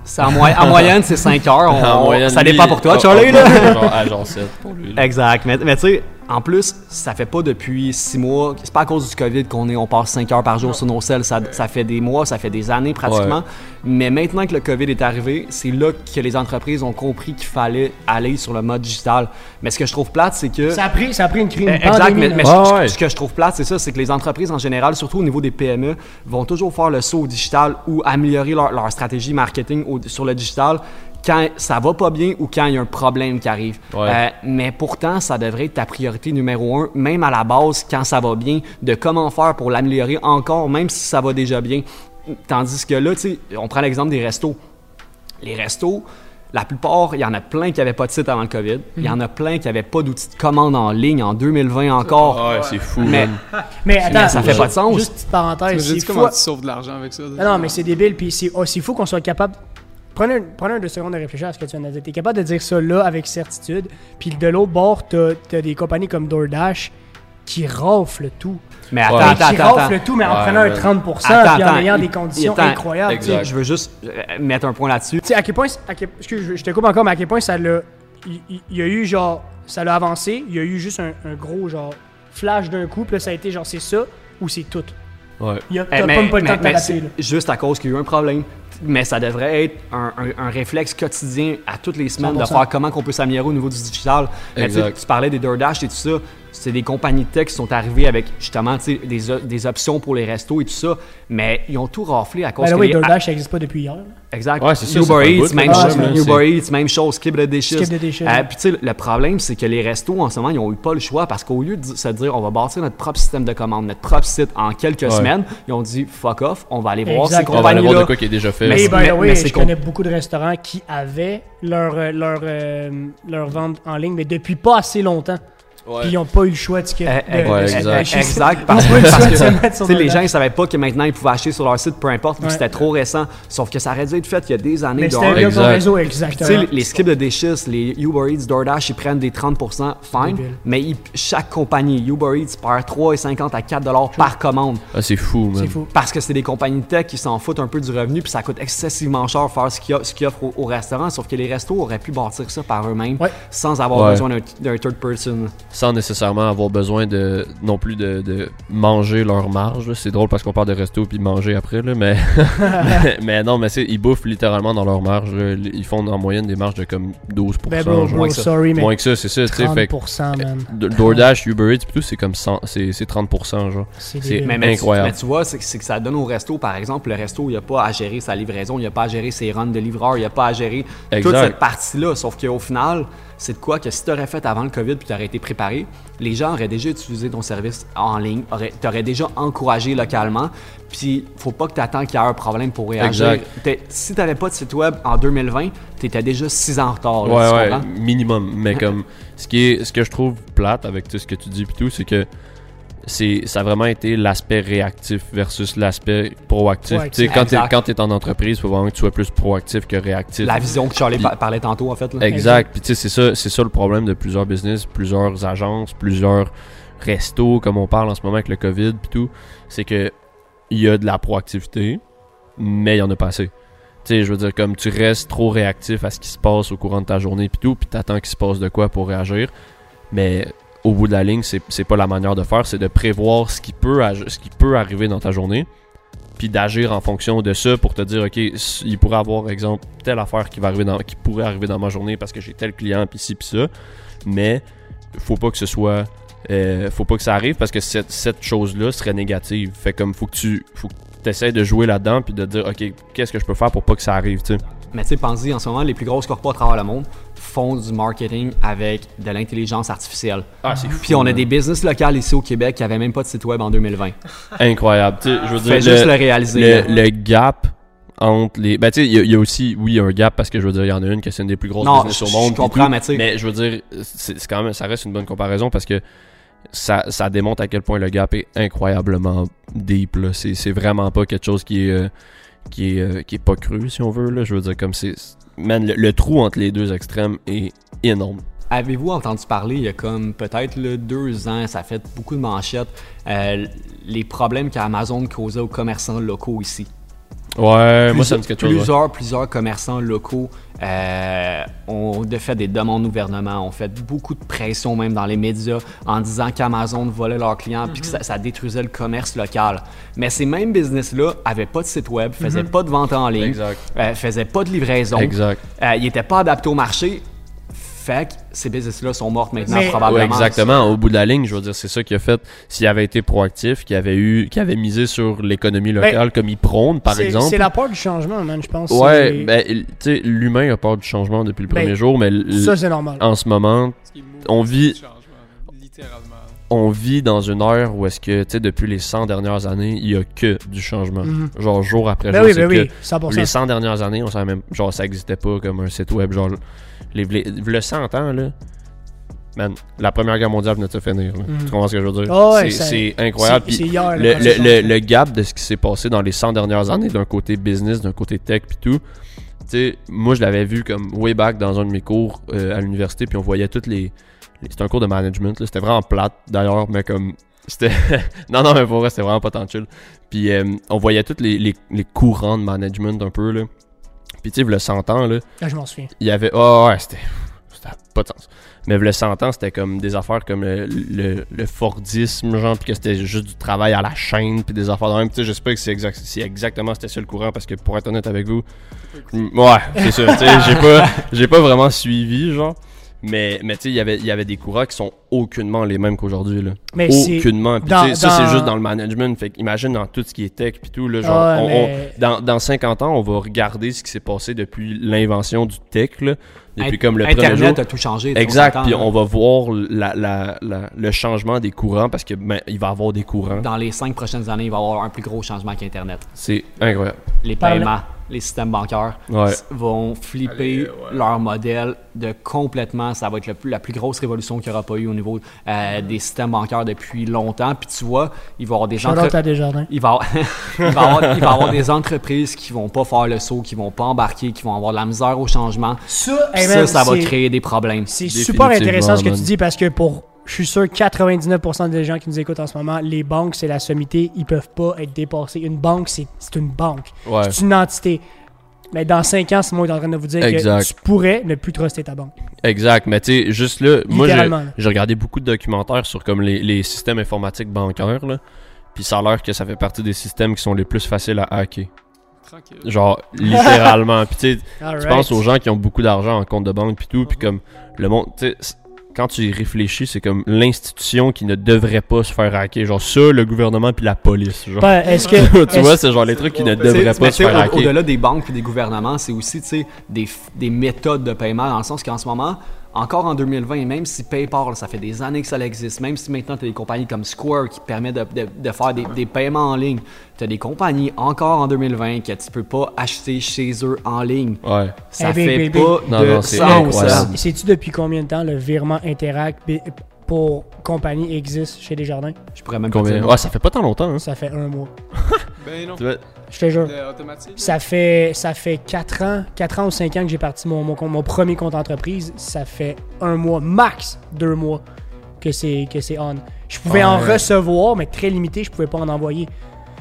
C'est en, moy- en moyenne, c'est 5 heures. On- En moyenne, ça dépend pour toi, oh, Charlie, oh, là. genre, à genre 7 pour lui là. Exact. Mais, mais tu sais, en plus, ça fait pas depuis 6 mois. C'est pas à cause du COVID qu'on est, on passe 5 heures par jour sur nos selles. Ça, ça fait des mois, ça fait des années pratiquement. Ouais. Mais maintenant que le COVID est arrivé, c'est là que les entreprises ont compris qu'il fallait aller sur le mode digital. Mais ce que je trouve plate, c'est que. Ça a pris, ça a pris une crise. Une Exact, pandémie, mais, Ah ce- ouais. ce que je trouve plate, c'est ça, c'est que les entreprises en général, surtout au niveau des PME, vont toujours faire le saut au digital ou améliorer leur, leur stratégie marketing au- sur le digital quand ça va pas bien ou quand il y a un problème qui arrive. Ouais. Euh, mais pourtant, ça devrait être ta priorité numéro un, même à la base, quand ça va bien, de comment faire pour l'améliorer encore, même si ça va déjà bien. Tandis que là, tu sais, on prend l'exemple des restos. Les restos, la plupart, il y en a plein qui n'avaient pas de site avant le COVID. Il y en a plein qui n'avaient pas d'outils de commande en ligne en 2020 encore. Ah ouais c'est fou Mais- attends, ça fait pas de sens. Juste petite Tu parenthèse. c'est comment tu sauves de l'argent avec ça. Ah non, mais c'est débile. Puis c'est aussi fou qu'on soit capable. Prenez, un- prenez un deux secondes de réfléchir à ce que tu viens de dire. T'es capable de dire ça là avec certitude. Puis de l'autre bord, t'as as des compagnies comme DoorDash qui raflent tout. Mais attends, Ouais. attends, qui attends, raflent attends. tout, mais en Ouais, prenant un man. 30% Attends, puis en ayant il- des conditions attends, incroyables. tu exact. Je veux juste euh, mettre un point là-dessus. Tu sais, à quel point. à quel- excuse, je- je te coupe encore, mais à quel point ça l'a. Il, y a eu genre. Ça l'a avancé. Il y a eu juste un, un gros genre flash d'un coup. Puis là, ça a été genre c'est ça ou c'est tout? ouais Il y a- Eh, T'as mais- pas, pas le mais- temps de mais c'est là. Juste à cause qu'il y a eu un problème. Mais ça devrait être un, un- un réflexe quotidien à toutes les semaines de 100%. faire comment qu'on peut s'améliorer au niveau du digital. Mais tu sais. Tu parlais des DoorDash et tout ça. C'est des compagnies de tech qui sont arrivées avec justement des, des options pour les restos et tout ça. Mais ils ont tout raflé à cause Ben que oui, les- DoorDash, n'existe pas depuis hier. Exact. Ouais, c'est Uber Eats, même là, chose. même, Uber Eats, même chose. Skip the dishes. Skip the dishes, Euh. Puis tu sais, le problème, c'est que les restos, en ce moment, ils n'ont eu pas le choix parce qu'au lieu de se dire, on va bâtir notre propre système de commande, notre propre site en quelques Ouais. semaines, ils ont dit, fuck off, on va aller voir Exact. ces on va aller voir de compagnies-là. quoi qui est déjà fait Mais way, c'est je con- connais beaucoup de restaurants qui avaient leur, euh, leur, euh, leur vente en ligne, mais depuis pas assez longtemps. Ouais. Puis ils n'ont pas eu le choix de, Eh, de, eh, de- exact. Ils parce ont pas eu le parce choix de que, les gens, ils savaient pas que maintenant, ils pouvaient acheter sur leur site, peu importe, vu que Ouais. c'était trop récent. Sauf que ça aurait dû être fait il y a des années. Mais de c'était Exact. réseau, exactement. les skips de dishes, les Uber Eats, DoorDash, ils prennent des 30%, fine. Débile. Mais ils- chaque compagnie, Uber Eats, perd 3,50 à 4 dollars par commande. Ah, c'est fou man C'est fou. Parce que c'est des compagnies de tech qui s'en foutent un peu du revenu, puis ça coûte excessivement cher faire ce qu'ils offrent, ce qu'ils offrent au, au restaurant. Sauf que les restos auraient pu bâtir ça par eux-mêmes Ouais. sans avoir Ouais. besoin d'un d'un third person. Sans nécessairement avoir besoin de non plus de, de manger leur marge. C'est drôle parce qu'on parle de resto puis de manger après, là, mais, mais, mais non, mais c'est, ils bouffent littéralement dans leur marge. là. Ils font en moyenne des marges de comme 12%. Ben bro, genre. bro, que ça. sorry, mais Moins que ça, c'est ça. tu sais, fait que 30%, man. D- DoorDash, Uber Eats, c'est comme 100 c'est c'est 30%, genre. C'est Incroyable. mais tu vois, c'est que- ça donne au resto, par exemple, le resto, il n'y a pas à gérer sa livraison, il n'y a pas à gérer ses runs de livreur, il n'y a pas à gérer toute cette partie-là. Sauf qu'au final, c'est de quoi que si tu aurais fait avant le COVID puis tu aurais été préparé, les gens auraient déjà utilisé ton service en ligne, tu aurais déjà encouragé localement. Puis, faut pas que tu attends qu'il y ait un problème pour réagir. Si tu n'avais pas de site web en 2020, tu étais déjà 6 ans en retard. là, Ouais, ouais, minimum. Mais comme, ce, qui est, ce que je trouve plate avec tout ce que tu dis pis tout, c'est que c'est ça a vraiment été l'aspect réactif versus l'aspect proactif. Proactif. Tu quand Exact. quand t'es en entreprise, il faut vraiment que tu sois plus proactif que réactif. La vision que Charlie pa- parlait tantôt, en fait. là. Exact. Puis tu sais, c'est ça, c'est ça le problème de plusieurs business, plusieurs agences, plusieurs restos, comme on parle en ce moment avec le COVID puis tout. C'est que il y a de la proactivité, mais il y en a pas assez. Tu sais, je veux dire, comme tu restes trop réactif à ce qui se passe au courant de ta journée puis tout, puis t'attends qu'il se passe de quoi pour réagir. Mais au bout de la ligne, c'est pas la manière de faire, c'est de prévoir ce qui peut, ce qui peut arriver dans ta journée, puis d'agir en fonction de ça pour te dire, ok, il pourrait avoir, exemple, telle affaire qui va arriver dans, qui pourrait arriver dans ma journée parce que j'ai tel client, puis ci, puis ça. Mais faut pas que ce soit, euh, faut pas que ça arrive parce que cette, cette chose-là serait négative. Fait comme faut que tu, faut que essaies de jouer là-dedans puis de dire, ok, qu'est-ce que je peux faire pour pas que ça arrive, tu sais? Mais tu sais, pensez en ce moment, les plus grosses corpos à travers le monde font du marketing avec de l'intelligence artificielle. Ah, c'est Puis on a des business locales ici au Québec qui avaient même pas de site web en 2020. incroyable. Tu sais, je veux dire, Fais juste le- le réaliser. le, le gap entre les. Ben, tu sais, il y, a- il y a aussi, oui, un gap parce que je veux dire, il y en a une que c'est une des plus grosses Non, business au monde. je comprends, mais tu sais- Mais je veux dire, c'est quand même, ça reste une bonne comparaison parce que ça, ça démontre à quel point le gap est incroyablement deep. C'est c'est vraiment pas quelque chose qui est, euh, qui est, euh, qui est pas cru, si on veut. Là. Je veux dire, comme c'est. Man, le, trou entre les deux extrêmes est énorme. Avez-vous entendu parler il y a comme peut-être deux ans, ça fait beaucoup de manchettes, euh, les problèmes qu'Amazon causait aux commerçants locaux ici? Ouais, moi ça me dit quelque chose. ouais. Plusieurs, plusieurs commerçants locaux euh, ont de fait des demandes au gouvernement, ont fait beaucoup de pression même dans les médias en disant qu'Amazon volait leurs clients puis que ça, ça détruisait le commerce local. Mais ces mêmes business-là avaient pas de site web, faisaient pas de vente en ligne, Exact. euh, faisaient pas de livraison, Exact. euh, ils étaient pas adaptés au marché. Fait que ces business-là sont mortes maintenant Mais- Ouais, probablement. exactement. Au bout de la ligne, je veux dire, c'est ça qui a fait. S'il avait été proactif, qu'il avait eu, qu'il avait misé sur l'économie locale, comme il prône, par exemple. C'est la peur du changement, man, je pense. Ouais, ben, tu sais, l'humain a peur du changement depuis le Ben, premier jour, mais Ça, c'est normal. en ce moment, On vit- littéralement. on vit dans une ère où est-ce que, tu sais, depuis les 100 dernières années, il y a que du changement. Mhm. Genre, jour après Ben jour, oui, c'est ben que oui, 100%. les 100 dernières années, on savait même, genre, ça existait pas comme un site web, genre, les, les- le 100 ans, là, man, la première guerre mondiale venait de se finir. Mhm. Tu comprends ce que je veux dire? Ah ouais, C'est- incroyable. C'est Puis hier. le, le, le, gap de ce qui s'est passé dans les 100 dernières années d'un côté business, d'un côté tech puis tout. Tu sais, moi je l'avais vu comme way back dans un de mes cours euh, à l'université puis on voyait toutes les, les- c'était un cours de management là, c'était vraiment plate d'ailleurs mais comme c'était non non mais pour vrai c'était vraiment pas tant chill. Puis euh, on voyait tous les, les, les courants de management un peu là. Puis tu sais le 100 ans là, Ah, je m'en souviens. il y avait oh ouais c'était c'était pas de sens. Mais le 100 ans c'était comme des affaires comme le, le, le Fordisme genre puis que c'était juste du travail à la chaîne puis des affaires de même. Tu sais je sais pas que c'est exact, si exactement c'était ça le courant parce que pour être honnête avec vous ouais c'est ça tu sais j'ai pas j'ai pas vraiment suivi genre mais mais tu sais il y avait il y avait des courants qui sont aucunement les mêmes qu'aujourd'hui là Mais c'est. aucunement puis dans- tu sais, ça c'est juste dans le management fait imagine dans tout ce qui est tech puis tout là genre Ah on- dans, dans 50 ans, on va regarder ce qui s'est passé depuis l'invention du tech, là, depuis comme le premier Internet jour. a tout changé. Exact, puis on va voir la, la- la- le changement des courants parce que ben, il va y avoir des courants. Dans les cinq prochaines années, il va y avoir un plus gros changement qu'Internet. C'est incroyable. Les Parle- paiements, les systèmes bancaires Ouais. vont flipper Allez, ouais. leur modèle de complètement. Ça va être le la plus grosse révolution qu'il n'y aura pas eu au niveau euh, des systèmes bancaires depuis longtemps. Puis tu vois, il va y avoir des Desjardins. Il va, il, va avoir, il va avoir des entreprises qui vont pas faire le saut, qui vont pas embarquer, qui vont avoir de la misère au changement. Ça, ça, ça va créer des problèmes. C'est super intéressant ce que tu dis parce que pour, je suis sûr, 99% des gens qui nous écoutent en ce moment, les banques, c'est la sommité. Ils peuvent pas être dépassés. Une banque, c'est c'est une banque. Ouais. C'est une entité. Mais dans 5 ans, Simon est en train de vous dire Exact. que tu pourrais ne plus truster ta banque. Exact, mais tu sais, juste là, moi j'ai regardé beaucoup de documentaires sur comme les, les systèmes informatiques bancaires, là. Puis ça a l'air que ça fait partie des systèmes qui sont les plus faciles à hacker. Tranquille. Genre, littéralement. Puis tu penses aux gens qui ont beaucoup d'argent en compte de banque puis tout, puis comme le monde, tu sais, quand tu y réfléchis, c'est comme l'institution qui ne devrait pas se faire hacker. Genre ça, le gouvernement puis la police. Genre. Ben, Est-ce que. tu est-ce- vois, c'est genre les trucs qui ne devraient pas se faire au- hacker. Au-delà des banques et des gouvernements, c'est aussi tu sais, des, f- des méthodes de paiement, dans le sens qu'en ce moment, encore en 2020, même si PayPal, ça fait des années que ça existe, même si maintenant tu as des compagnies comme Square qui permettent de, de- de faire des, des paiements en ligne, tu as des compagnies encore en 2020 que tu peux pas acheter chez eux en ligne. Ouais. Ça Eh, fait baby, pas Non, de non, sens. Sais-tu depuis combien de temps le virement Interact pour compagnie existe chez Desjardins? Je pourrais même pas Combien? dire. Ouais, ça fait pas tant longtemps. Hein. Ça fait un mois. Ben non. Je te jure. Ça fait, ça fait 4 ans, 4 ans ou 5 ans que j'ai parti mon, mon, mon premier compte entreprise. Ça fait un mois, max deux mois que c'est, que c'est on. Je pouvais en Ouais. recevoir, mais très limité, je pouvais pas en envoyer.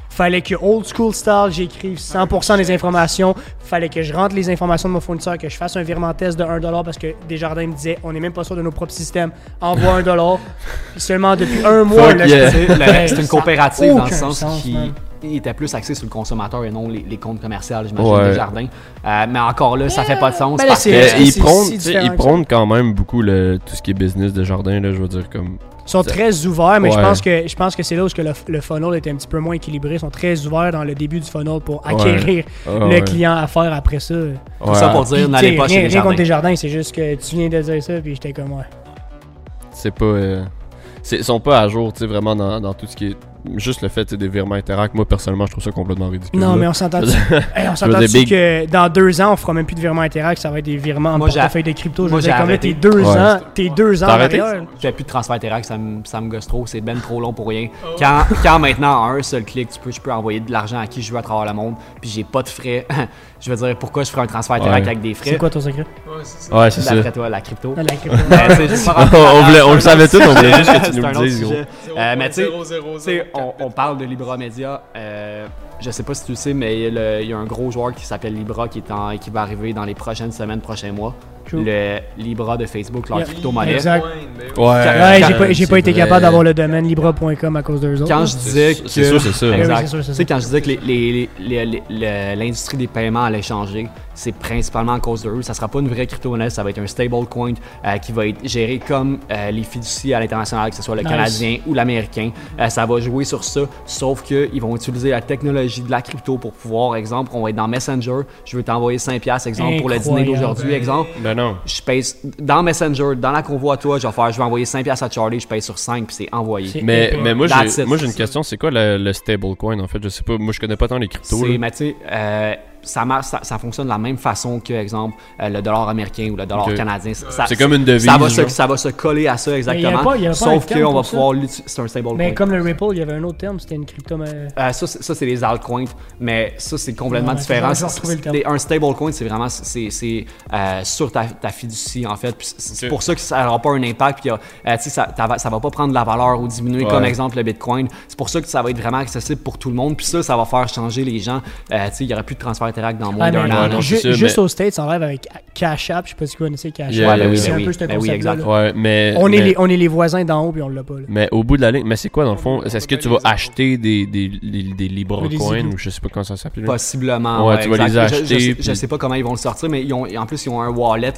Fallait que old school style, j'écrive 100% des informations. Fallait que je rentre les informations de mon fournisseur, que je fasse un virement test de 1$ parce que Desjardins me disait on n'est même pas sûr de nos propres systèmes. Envoie 1$. Puis seulement depuis un mois, yeah. Hey, C'est une coopérative dans le sens sens, qui. Était plus axé sur le consommateur et non les, les comptes commerciaux, j'imagine, Ouais. des jardins. Euh, mais encore là, ça fait pas de sens. Ben parce que- ils prônent, quand même beaucoup le, tout ce qui est business de jardin, là, je veux dire, comme... Ils sont très ouverts, mais je pense que je pense que c'est là où ce que le, le funnel est un petit peu moins équilibré. Ils sont très ouverts dans le début du funnel pour acquérir Ah, le ouais. client à faire après ça. Tout ça pour dire, n'allez pas rien, chez les rien contre jardins. tes jardins, c'est juste que tu viens de dire ça, puis j'étais comme ouais. C'est pas... euh, Ils sont pas à jour, tu sais, vraiment dans, dans tout ce qui est... Juste le fait des virements Interact, moi, personnellement, je trouve ça complètement ridicule. Non, là. mais on s'entend hey, on s'entend big- que dans deux ans, on fera même plus de virements Interact, ça va être des virements en Moi, j'ai- portefeuille de crypto. Je moi, j'ai comme arrêté. t'es deux Ouais. ans, t'es deux ans en arrêté? fais plus de transfert Interact, ça me, ça me gosse trop, c'est ben trop long pour rien. Quand, quand maintenant, en un seul clic, tu peux, je peux envoyer de l'argent à qui je veux à travers le monde, puis j'ai pas de frais. je veux dire, pourquoi je ferais un transfert Interact Ouais. avec des C'est frais quoi ton secret? Ouais, c'est ça. C'est. D'après toi, la crypto. La crypto. Ben, on, le c'est savait tout, on voulait juste que C'est tu nous le dises, gros. Euh, mais tu sais, 0.004. tu sais, on, parle de Libra Media. Euh, je sais pas si tu le sais, mais il y a le- il y a un gros joueur qui s'appelle Libra qui, est en- qui va arriver dans les prochaines semaines, prochains mois. True. Le Libra de Facebook, leur Yeah. crypto-monnaie. Exact. Ouais, Ouais, j'ai pas, j'ai pas été vrai. capable d'avoir le domaine libra.com à cause d'eux autres. Quand je disais que. C'est sûr, c'est ça. oui, Exact. c'est sûr, c'est tu sais, ça. quand je disais que les- les- les- les- le- l'industrie des paiements allait changer, c'est principalement à cause d'eux. Ça sera pas une vraie crypto-monnaie, ça va être un stablecoin euh, qui va être géré comme euh, les fiducies à l'international, que ce soit le Nice. canadien ou l'américain. Euh, ça va jouer sur ça, sauf qu'ils vont utiliser la technologie de la crypto pour pouvoir, exemple, on va être dans Messenger, je veux t'envoyer 5$, exemple, pour le dîner Incroyable. d'aujourd'hui, exemple. Ben non. Je pèse dans Messenger, dans la convoi à toi, je vais faire, je vais envoyer 5$ à Charlie, je paye sur 5 puis c'est envoyé. Mais, mais moi, j'ai moi j'ai une question. C'est quoi le, le stablecoin, en fait? Je sais pas. Moi, je connais pas tant les cryptos. C'est, là. mais tu sais, euh, ça, marche- ça, ça fonctionne de la même façon que, exemple, euh, le dollar américain ou le dollar canadien. C'est comme une devise, Ça va, se, ça va se coller à ça il y a exactement. pas- il y a pas sauf qu'on va pouvoir l'utiliser. C'est un stablecoin. Mais comme le Ripple, il y avait un autre terme, c'était une crypto. mais- Euh, ça, c'est- ça, c'est les altcoins, mais ça, c'est complètement Ouais, différent. le un stablecoin, c'est vraiment c'est, c'est, euh, sur ta, ta fiducie, en fait. C'est pour ça que ça n'aura pas un impact. Puis, euh, tu sais, ça, ça va, ça va pas prendre de la valeur ou diminuer, Ouais. comme exemple le Bitcoin. C'est pour ça que ça va être vraiment accessible pour tout le monde. Puis ça, ça va faire changer les gens. Euh, tu sais, il n'y aura plus de transfert Interact dans moins Ah, d'un an. Non, ju- juste mais- aux States, en rêve avec Cash App, je sais pas si vous connaissez Cash Yeah, App, yeah, oui, c'est ben un oui. peu ce Ben oui, concept exact. Ouais, mais. On, mais, est les, on est les voisins d'en haut, puis on l'a pas. là. mais au bout de la ligne, mais c'est quoi dans le fond? Est-ce que tu vas acheter des, des, des, des Libra Des coins Ziggy. ou je sais pas comment ça s'appelle? Possiblement. Ouais, tu vas les. Je- acheter, Je, sais- puis- je sais pas comment ils vont le sortir, mais ils ont, en plus, ils ont un wallet.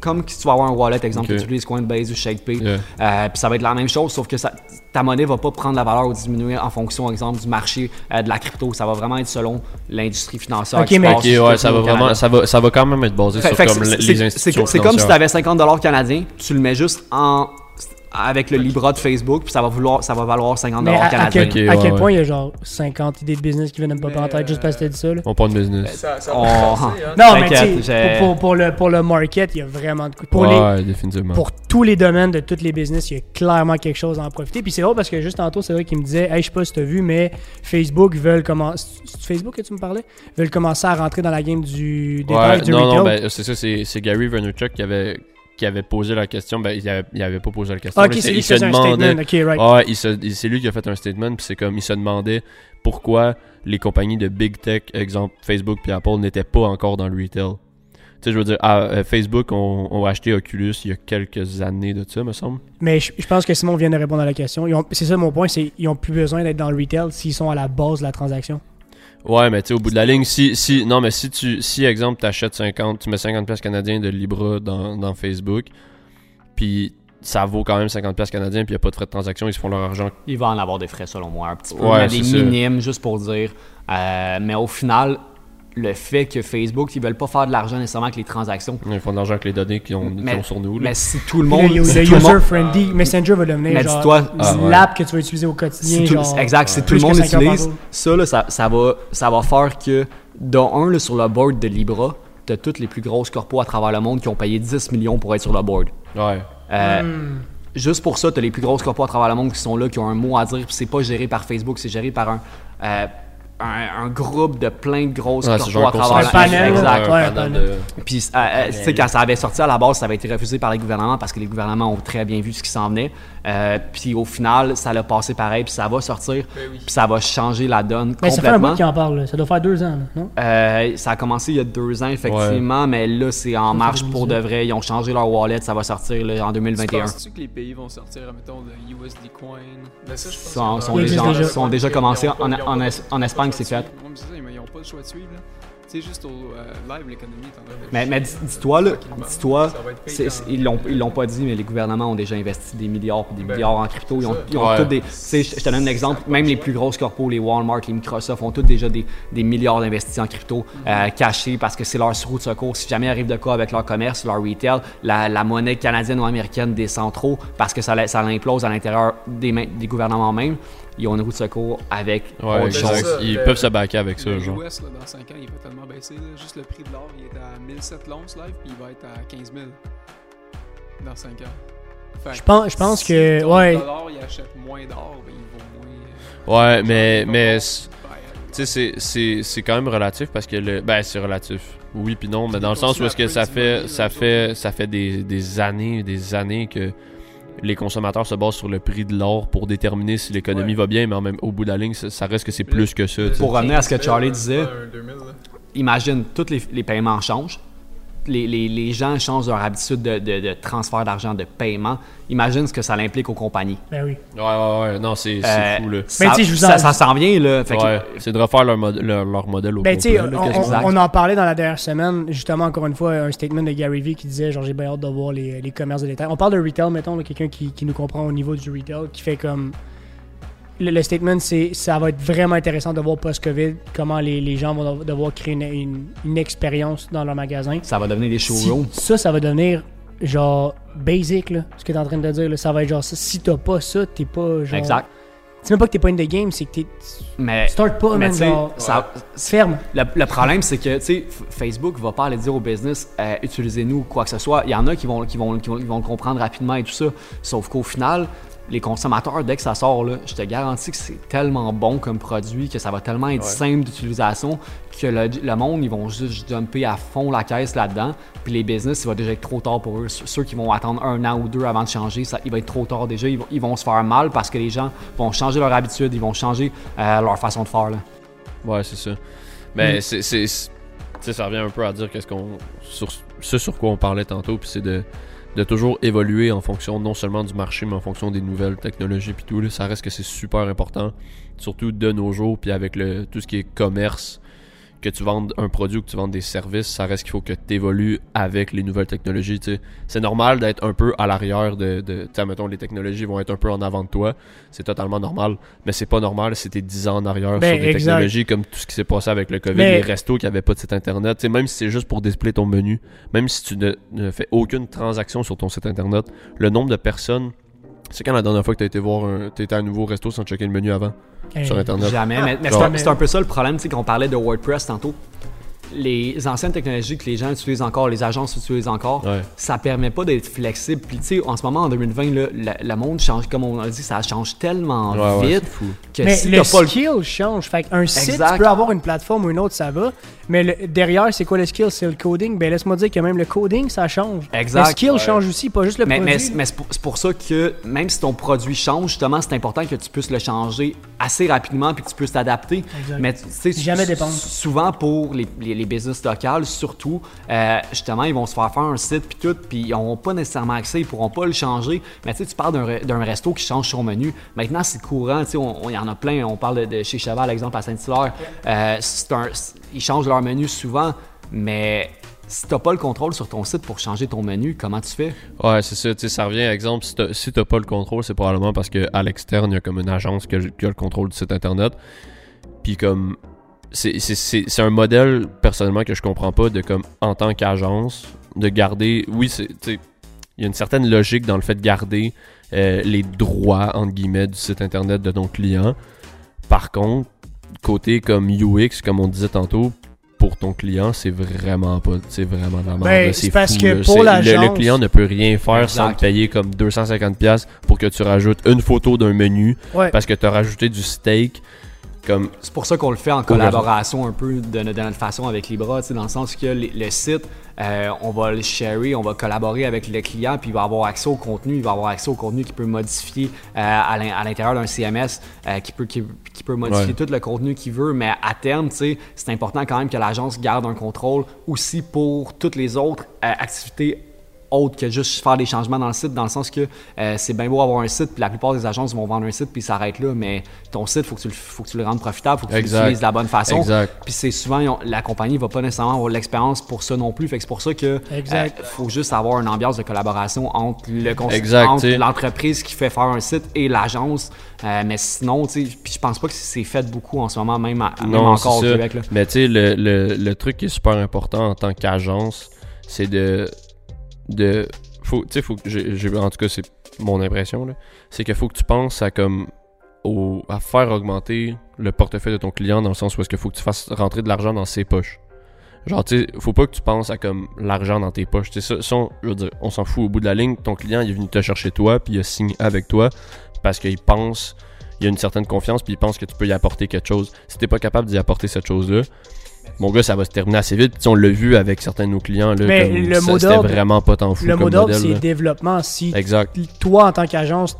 Comme si tu vas avoir un wallet, exemple, tu utilises Coinbase ou ShakePay. Euh, puis ça va être la même chose, sauf que ça, ta monnaie va pas prendre la valeur ou diminuer en fonction, exemple, du marché euh, de la crypto. Ça va vraiment être selon l'industrie financière. Ok, mais- ouais, ça va vraiment, ça va, ça va quand même être basé Fait- sur fait comme c'est- les institutions C'est comme si tu avais 50 canadiens, tu le mets juste en avec le Libra de Facebook, puis ça va vouloir, ça va valoir 50 Mais à, à canadiens. quel, à quel ouais, point il y a genre 50 idées de business qui viennent de me pas en tête juste parce que t'as dit ça? Là? On parle de business. Ça, ça passer, hein. Non, mais tu pour, le, pour le market, il y a vraiment de coups. Pour, les, ouais, définitivement. pour tous les domaines de tous les business, il y a clairement quelque chose à en profiter. Puis c'est drôle parce que juste tantôt, c'est vrai qu'il me disait Hey, je sais pas si tu as vu, mais Facebook veulent commencer. C'est Facebook que tu me parlais? Veulent commencer à rentrer dans la game du Ouais, du non, retail. non, ben, c'est ça, c'est c'est Gary Vaynerchuk qui avait qui avait posé la question. Ben, il avait, il avait pas posé la question. Ah, ok, c'est lui qui faisait un statement. Right. Il- c'est lui qui a fait un statement, puis c'est comme il se demandait pourquoi les compagnies de big tech, exemple Facebook puis Apple, n'étaient pas encore dans le retail. Tu sais, je veux dire, ah, euh, Facebook ont, ont acheté Oculus il y a quelques années de ça, me semble. Mais je, je pense que Simon vient de répondre à la question. Ils C'est ça mon point, c'est qu'ils ont plus besoin d'être dans le retail s'ils sont à la base de la transaction. Ouais, mais tu sais, au bout de la ligne, si, si, non, mais si tu, si, exemple, t'achètes 50, tu mets 50 pièces canadiens de Libra dans, dans Facebook, puis ça vaut quand même 50 pièces canadiens, puis il y a pas de frais de transaction, ils se font leur argent. Il va en avoir des frais, selon moi, un petit peu. Ouais, mais des ça. minimes, juste pour dire. Euh, mais au final, le fait que Facebook, ils veulent pas faire de l'argent nécessairement avec les transactions. Ils font de l'argent avec les données qu'ils ont, sur nous. là. Mais si tout le monde. le si tout le monde- user-friendly Messenger va devenir Mais genre dis-toi- Ah, ouais. l'app que tu vas utiliser au quotidien. Si tout- genre, exact, si tout le monde utilise, ça, là, ça, ça va, ça va faire que, dans un, là, sur le board de Libra, tu as toutes les plus grosses corpos à travers le monde qui ont payé 10 millions pour être sur le board. Ouais. Euh, Hmm. Juste pour ça, tu as les plus grosses corpos à travers le monde qui sont là, qui ont un mot à dire, puis c'est pas géré par Facebook, c'est géré par un, euh, un, un groupe de plein de grosses Ouais, à un travers Un panel, Exact. ouais, un panel de- Puis, euh, euh, tu sais, quand ça avait sorti à la base, ça avait été refusé par les gouvernements parce que les gouvernements ont très bien vu ce qui s'en venait. Euh, puis au final, ça l'a passé pareil, puis ça va sortir, Ben oui. puis ça va changer la donne Mais ça fait un complètement. bout qu'ils en parlent. là. Ça doit faire deux ans, non? Euh, ça a commencé il y a deux ans, effectivement, mais là, c'est en Ça, marche pour de 2018. vrai. Ils ont changé leur wallet, ça va sortir là, en Tu 2021. penses-tu que les pays vont sortir, mettons, le USD Coin? Ben ça, je pense Sont, que- sont déjà, sont déjà En, en, Es- en Espagne, c'est fait. Mais c'est ça, ils n'ont pas le choix de suivre. Là. Sais, juste au euh, live, l'économie est en train de. Mais, mais dis- dis-toi, là, dis-toi, c'est- c'est- ils l'ont ils l'ont pas dit, mais les gouvernements ont déjà investi des milliards et des Ben, milliards en crypto. Ils ont, ils ont Ouais. tous des. Tu sais, je te donne un exemple. Même les plus grosses corpos, les Walmart, les Microsoft, ont tous déjà des, des milliards d'investis en crypto euh, cachés parce que c'est leur roue de secours. Si jamais arrive de quoi avec leur commerce, leur retail, la, la monnaie canadienne ou américaine descend trop parce que ça, ça l'implose à l'intérieur des, mains- des gouvernements même. Ils ont une roue de secours avec Ouais, autre exact. chose. ça, Ils le- peuvent se backer avec ça, le genre. US, là, dans 5 ans, il va tellement baisser. Là. Juste le prix de l'or, il est à 1007 l'once live, puis il va être à 15 000 dans 5 ans. Fait Je pense, je pense si que. Ouais. dollar, il achète moins d'or, ben, il vaut moins. euh, Ouais, mais, mais tu sais, c'est- c'est c'est quand même relatif parce que le. Ben, c'est relatif. Oui, puis non, mais dans le sens où est-ce que ça fait, ça fait, ça fait des, des années, des années que les consommateurs se basent sur le prix de l'or pour déterminer si l'économie va bien, mais en même, au bout de la ligne, ça, ça reste que c'est plus que ça. Pour revenir à ce que Charlie disait, un 2000, là. imagine, tous les, les paiements changent. Les, les- les gens changent leur habitude de, de- de transfert d'argent, de paiement. Imagine ce que ça implique aux compagnies. Ben oui. Ouais, ouais, ouais, non, c'est Euh, fou, là. Ça, vous ça, en- ça s'en vient, là. Fait que- Ouais, c'est de refaire leur, mod- leur, leur modèle au Ben, tu sais, complet, là, on, on- on en parlait dans la dernière semaine, justement, encore une fois, un statement de Gary Vee qui disait genre, j'ai bien hâte de voir les, les commerces de détail. On parle de retail, mettons, quelqu'un qui, qui nous comprend au niveau du retail, qui fait comme. Le, le statement, c'est ça va être vraiment intéressant de voir post-COVID comment les, les gens vont devoir créer une, une- une expérience dans leur magasin. ça va devenir des Si- showrooms. ça, ça va devenir genre basic, là, ce que t'es en train de dire. Là, ça va être genre ça. Si t'as pas ça, t'es pas genre. Exact. C'est même pas que t'es pas in the game, c'est que t'es. Mais, Start pas, mais tu sais, genre. ça- Ferme. le, le problème, c'est que, tu sais, Facebook va pas aller dire au business, euh, utilisez-nous ou quoi que ce soit. Il y en a qui vont, qui, vont, qui, vont, qui vont le comprendre rapidement et tout ça. Sauf qu'au final, les consommateurs, dès que ça sort, là, je te garantis que c'est tellement bon comme produit, que ça va tellement être Ouais. simple d'utilisation, que le, le monde, ils vont juste jumper à fond la caisse là-dedans. Puis les business, il va déjà être trop tard pour eux. Ceux qui vont attendre un an ou deux avant de changer, ça, il va être trop tard déjà. Ils vont, ils vont se faire mal parce que les gens vont changer leur habitude, ils vont changer euh, leur façon de faire. Là. Ouais, c'est ça. Mais Mm. c'est. ça revient un peu à dire qu'est-ce qu'on. Sur, ce sur quoi on parlait tantôt, puis c'est de, de toujours évoluer en fonction non seulement du marché, mais en fonction des nouvelles technologies, puis tout. Ça reste que c'est super important, surtout de nos jours, puis avec le, tout ce qui est commerce. Que tu vendes un produit ou que tu vendes des services, ça reste qu'il faut que tu évolues avec les nouvelles technologies. C'est normal d'être un peu à l'arrière de. de mettons, les technologies vont être un peu en avant de toi. C'est totalement normal. Mais c'est pas normal si t'es 10 ans en arrière Ben, sur des exact. technologies comme tout ce qui s'est passé avec le COVID, Mais- les restos qui avaient pas de site internet. Même si c'est juste pour displayer ton menu, même si tu ne, ne fais aucune transaction sur ton site internet, le nombre de personnes. C'est quand la dernière fois que tu as été voir un, t'as été à un nouveau resto sans checker le menu avant Hey. sur internet? Jamais. Mais, mais c'est un- peu ça le problème, tu sais, qu'on parlait de WordPress tantôt. les anciennes technologies que les gens utilisent encore, les agences utilisent encore, Ouais. ça permet pas d'être flexible. Puis tu sais, en ce moment, en 2020, là, le, le monde change, comme on a dit, ça change tellement Ouais, vite fou. que Mais si le t'as skill change. Fait un site, Exact. tu peux avoir une plateforme ou une autre, ça va. Mais le- derrière, c'est quoi le skill? C'est le coding? Ben laisse-moi dire que même le coding, ça change. Exact. Le skill Ouais. change aussi, pas juste le Mais, produit. mais c'est pour, ça que même si ton produit change, justement, c'est important que tu puisses le changer assez rapidement puis que tu puisses t'adapter. Exact. Mais tu sais, Jamais dépendre. Souvent pour les, les, les business locales, surtout, euh, justement, ils vont se faire faire un site puis tout, puis ils n'auront pas nécessairement accès, ils pourront pas le changer. Mais tu sais, tu parles d'un re- d'un resto qui change son menu. Maintenant, c'est courant, tu sais, il y en a plein. On parle de, de chez Cheval, exemple, à Saint-Hilaire. Euh, c'est un- ils changent leur menu souvent, mais si tu n'as pas le contrôle sur ton site pour changer ton menu, comment tu fais? Ouais, c'est ça. Tu sais, ça revient, exemple, si t'as si t'as pas le contrôle, c'est probablement parce qu'à l'externe, il y a comme une agence qui a, le contrôle du site internet. Puis comme. C'est un modèle, personnellement, que je comprends pas de comme, en tant qu'agence, de garder. Oui, c'est. Il y a une certaine logique dans le fait de garder euh, les droits, entre guillemets, du site internet de ton client. Par contre, côté comme UX, comme on disait tantôt, pour ton client, c'est vraiment pas, c'est vraiment merde. Ben, c'est parce fou, que là. pour C'est- le, client ne peut rien faire sans te payer comme 250$ pièces pour que tu rajoutes une photo d'un menu Ouais. parce que tu as rajouté du steak. Comme, C'est pour ça qu'on le fait en collaboration un peu de, notre- de notre façon avec Libra, dans le sens que le site, euh, on va le sharer, on va collaborer avec le client, puis il va avoir accès au contenu, il va avoir accès au contenu qui peut modifier euh, à l'in- à l'intérieur d'un CMS, euh, qui, peut, qui, qui peut modifier Ouais. tout le contenu qu'il veut, mais à terme, c'est important quand même que l'agence garde un contrôle aussi pour toutes les autres activités autre que juste faire des changements dans le site, dans le sens que euh, c'est bien beau avoir un site, puis la plupart des agences vont vendre un site, puis ils s'arrêtent là, mais ton site, faut que tu le, faut que tu le rendes profitable, faut que tu l'utilises de la bonne façon. Exact. Puis c'est souvent, ont- la compagnie va pas nécessairement avoir l'expérience pour ça non plus, fait que c'est pour ça que Exact. euh, faut juste avoir une ambiance de collaboration entre le l'entreprise qui fait faire un site et l'agence, Euh, mais sinon, tu sais, puis je pense pas que c'est fait beaucoup en ce moment, même, à- même Non, encore au. Québec. Là. Mais tu sais, le, le, le truc qui est super important en tant qu'agence, c'est de. De faut, tu sais, faut que. en tout cas, c'est mon impression, là. C'est qu'il faut que tu penses à comme. Au, à faire augmenter le portefeuille de ton client dans le sens où est-ce qu'il faut que tu fasses rentrer de l'argent dans ses poches. Genre, tu sais, faut pas que tu penses à comme l'argent dans tes poches. Tu sais, ça, on, on s'en fout. Au bout de la ligne, ton client, est venu te chercher toi, puis il a signé avec toi parce qu'il pense, il a une certaine confiance, puis il pense que tu peux y apporter quelque chose. Si t'es pas capable d'y apporter cette chose-là, mon gars, ça va se terminer assez vite. Puis, on l'a vu avec certains de nos clients. Là, Mais comme le ça, mot d'ordre- vraiment pas tant fou Le comme mot d'ordre, modèle, c'est développement. Si Exact. toi, en tant qu'agence,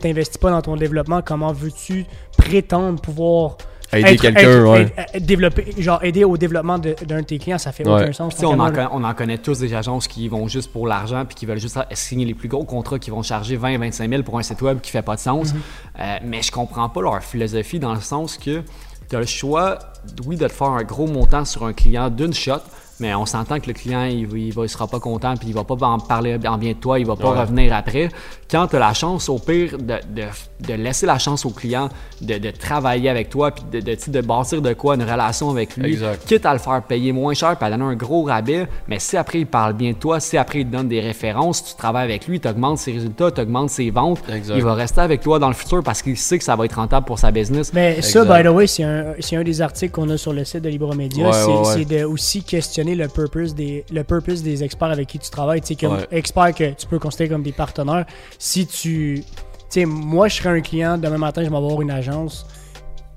t'investis pas dans ton développement, comment veux-tu prétendre pouvoir Aider quelqu'un, ouais. développer, genre aider au développement d'un de, tes clients, ça fait Ouais. aucun sens. En, on en connaît tous des agences qui vont juste pour l'argent puis qui veulent juste signer les plus gros contrats qui vont charger 20 25 000 pour un site web qui fait pas de sens. Mhm. Euh, mais je comprends pas leur philosophie dans le sens que tu as le choix, oui, de te faire un gros montant sur un client d'une shot. Mais on s'entend que le client, il, il, va- il sera pas content, puis il va pas en parler en bien de toi, il va pas Ouais. revenir après. Quand tu as la chance, au pire, de, de, de laisser la chance au client de, de travailler avec toi, puis de, de, bâtir de quoi, une relation avec lui, Exact. quitte à le faire payer moins cher, puis à donner un gros rabais, mais si après il parle bien de toi, si après il te donne des références, tu travailles avec lui, tu augmentes ses résultats, tu augmentes ses ventes, Exact. il va rester avec toi dans le futur parce qu'il sait que ça va être rentable pour sa business. Mais ça, by the way, c'est un, c'est un des articles qu'on a sur le site de Libromédia. Ouais, c'est ouais, de aussi questionner le purpose des, le purpose des experts avec qui tu travailles. Tu sais, comme Ouais. experts que tu peux considérer comme des partenaires. Si tu. Tu sais, moi, je serais un client, demain matin, je vais avoir une agence.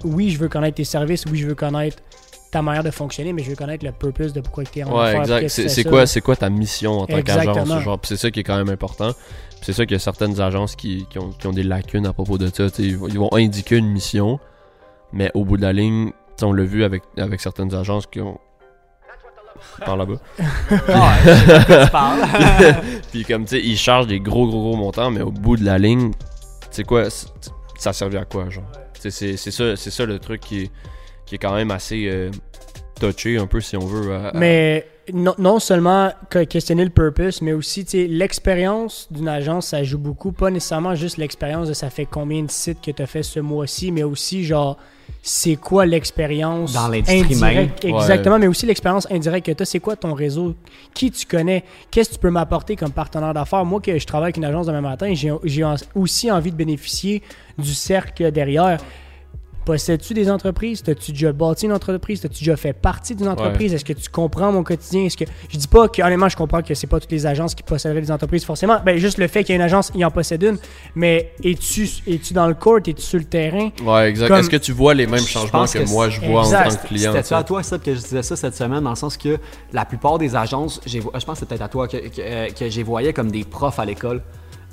Oui, je veux connaître tes services. Oui, je veux connaître ta manière de fonctionner, mais je veux connaître le purpose de pourquoi tu es en train de Ouais, faire, exact. C'est quoi, quoi ta mission en tant qu'agence? C'est ça qui est quand même important. C'est ça qu'il y a certaines agences qui, qui ont, qui ont des lacunes à propos de ça. Ils, vont- ils vont indiquer une mission, mais au bout de la ligne, on l'a vu avec, avec certaines agences qui ont. Par là-bas. Ah, sais quoi tu parles. Puis comme tu sais, ils chargent des gros gros gros montants, mais au bout de la ligne, c'est quoi c'est- Ça servait à quoi, genre? Tu sais, C'est c'est ça, ça le truc qui est, qui est quand même assez euh, touché un peu si on veut. à- à- Mais non, non seulement que- questionner le purpose, mais aussi tu sais, l'expérience d'une agence, ça joue beaucoup. Pas nécessairement juste l'expérience de ça fait combien de sites que tu as fait ce mois-ci, mais aussi genre c'est quoi l'expérience Dans l'industrie indirecte? Exactement, mais aussi l'expérience indirecte que tu as. C'est quoi ton réseau? Qui tu connais? Qu'est-ce que tu peux m'apporter comme partenaire d'affaires? Moi, que je travaille avec une agence demain matin, j'ai aussi envie de bénéficier du cercle derrière possèdes-tu des entreprises? T'as-tu déjà bâti une entreprise? T'as-tu déjà fait partie d'une entreprise? Est-ce que tu comprends mon quotidien? Est-ce que je dis pas que honnêtement je comprends que c'est pas toutes les agences qui posséderaient des entreprises forcément. Ben juste le fait qu'il y a une agence, il en possède une. Mais es-tu es-tu dans le court? Es-tu sur le terrain? Ouais, exact. Comme- Est-ce que tu vois les mêmes changements que, que moi je vois Exact. en tant que client? C'était à toi, que je disais ça cette semaine, dans le sens que la plupart des agences, j'ai- je pense que c'est peut-être à toi que, que, euh, que j'ai voyais comme des profs à l'école.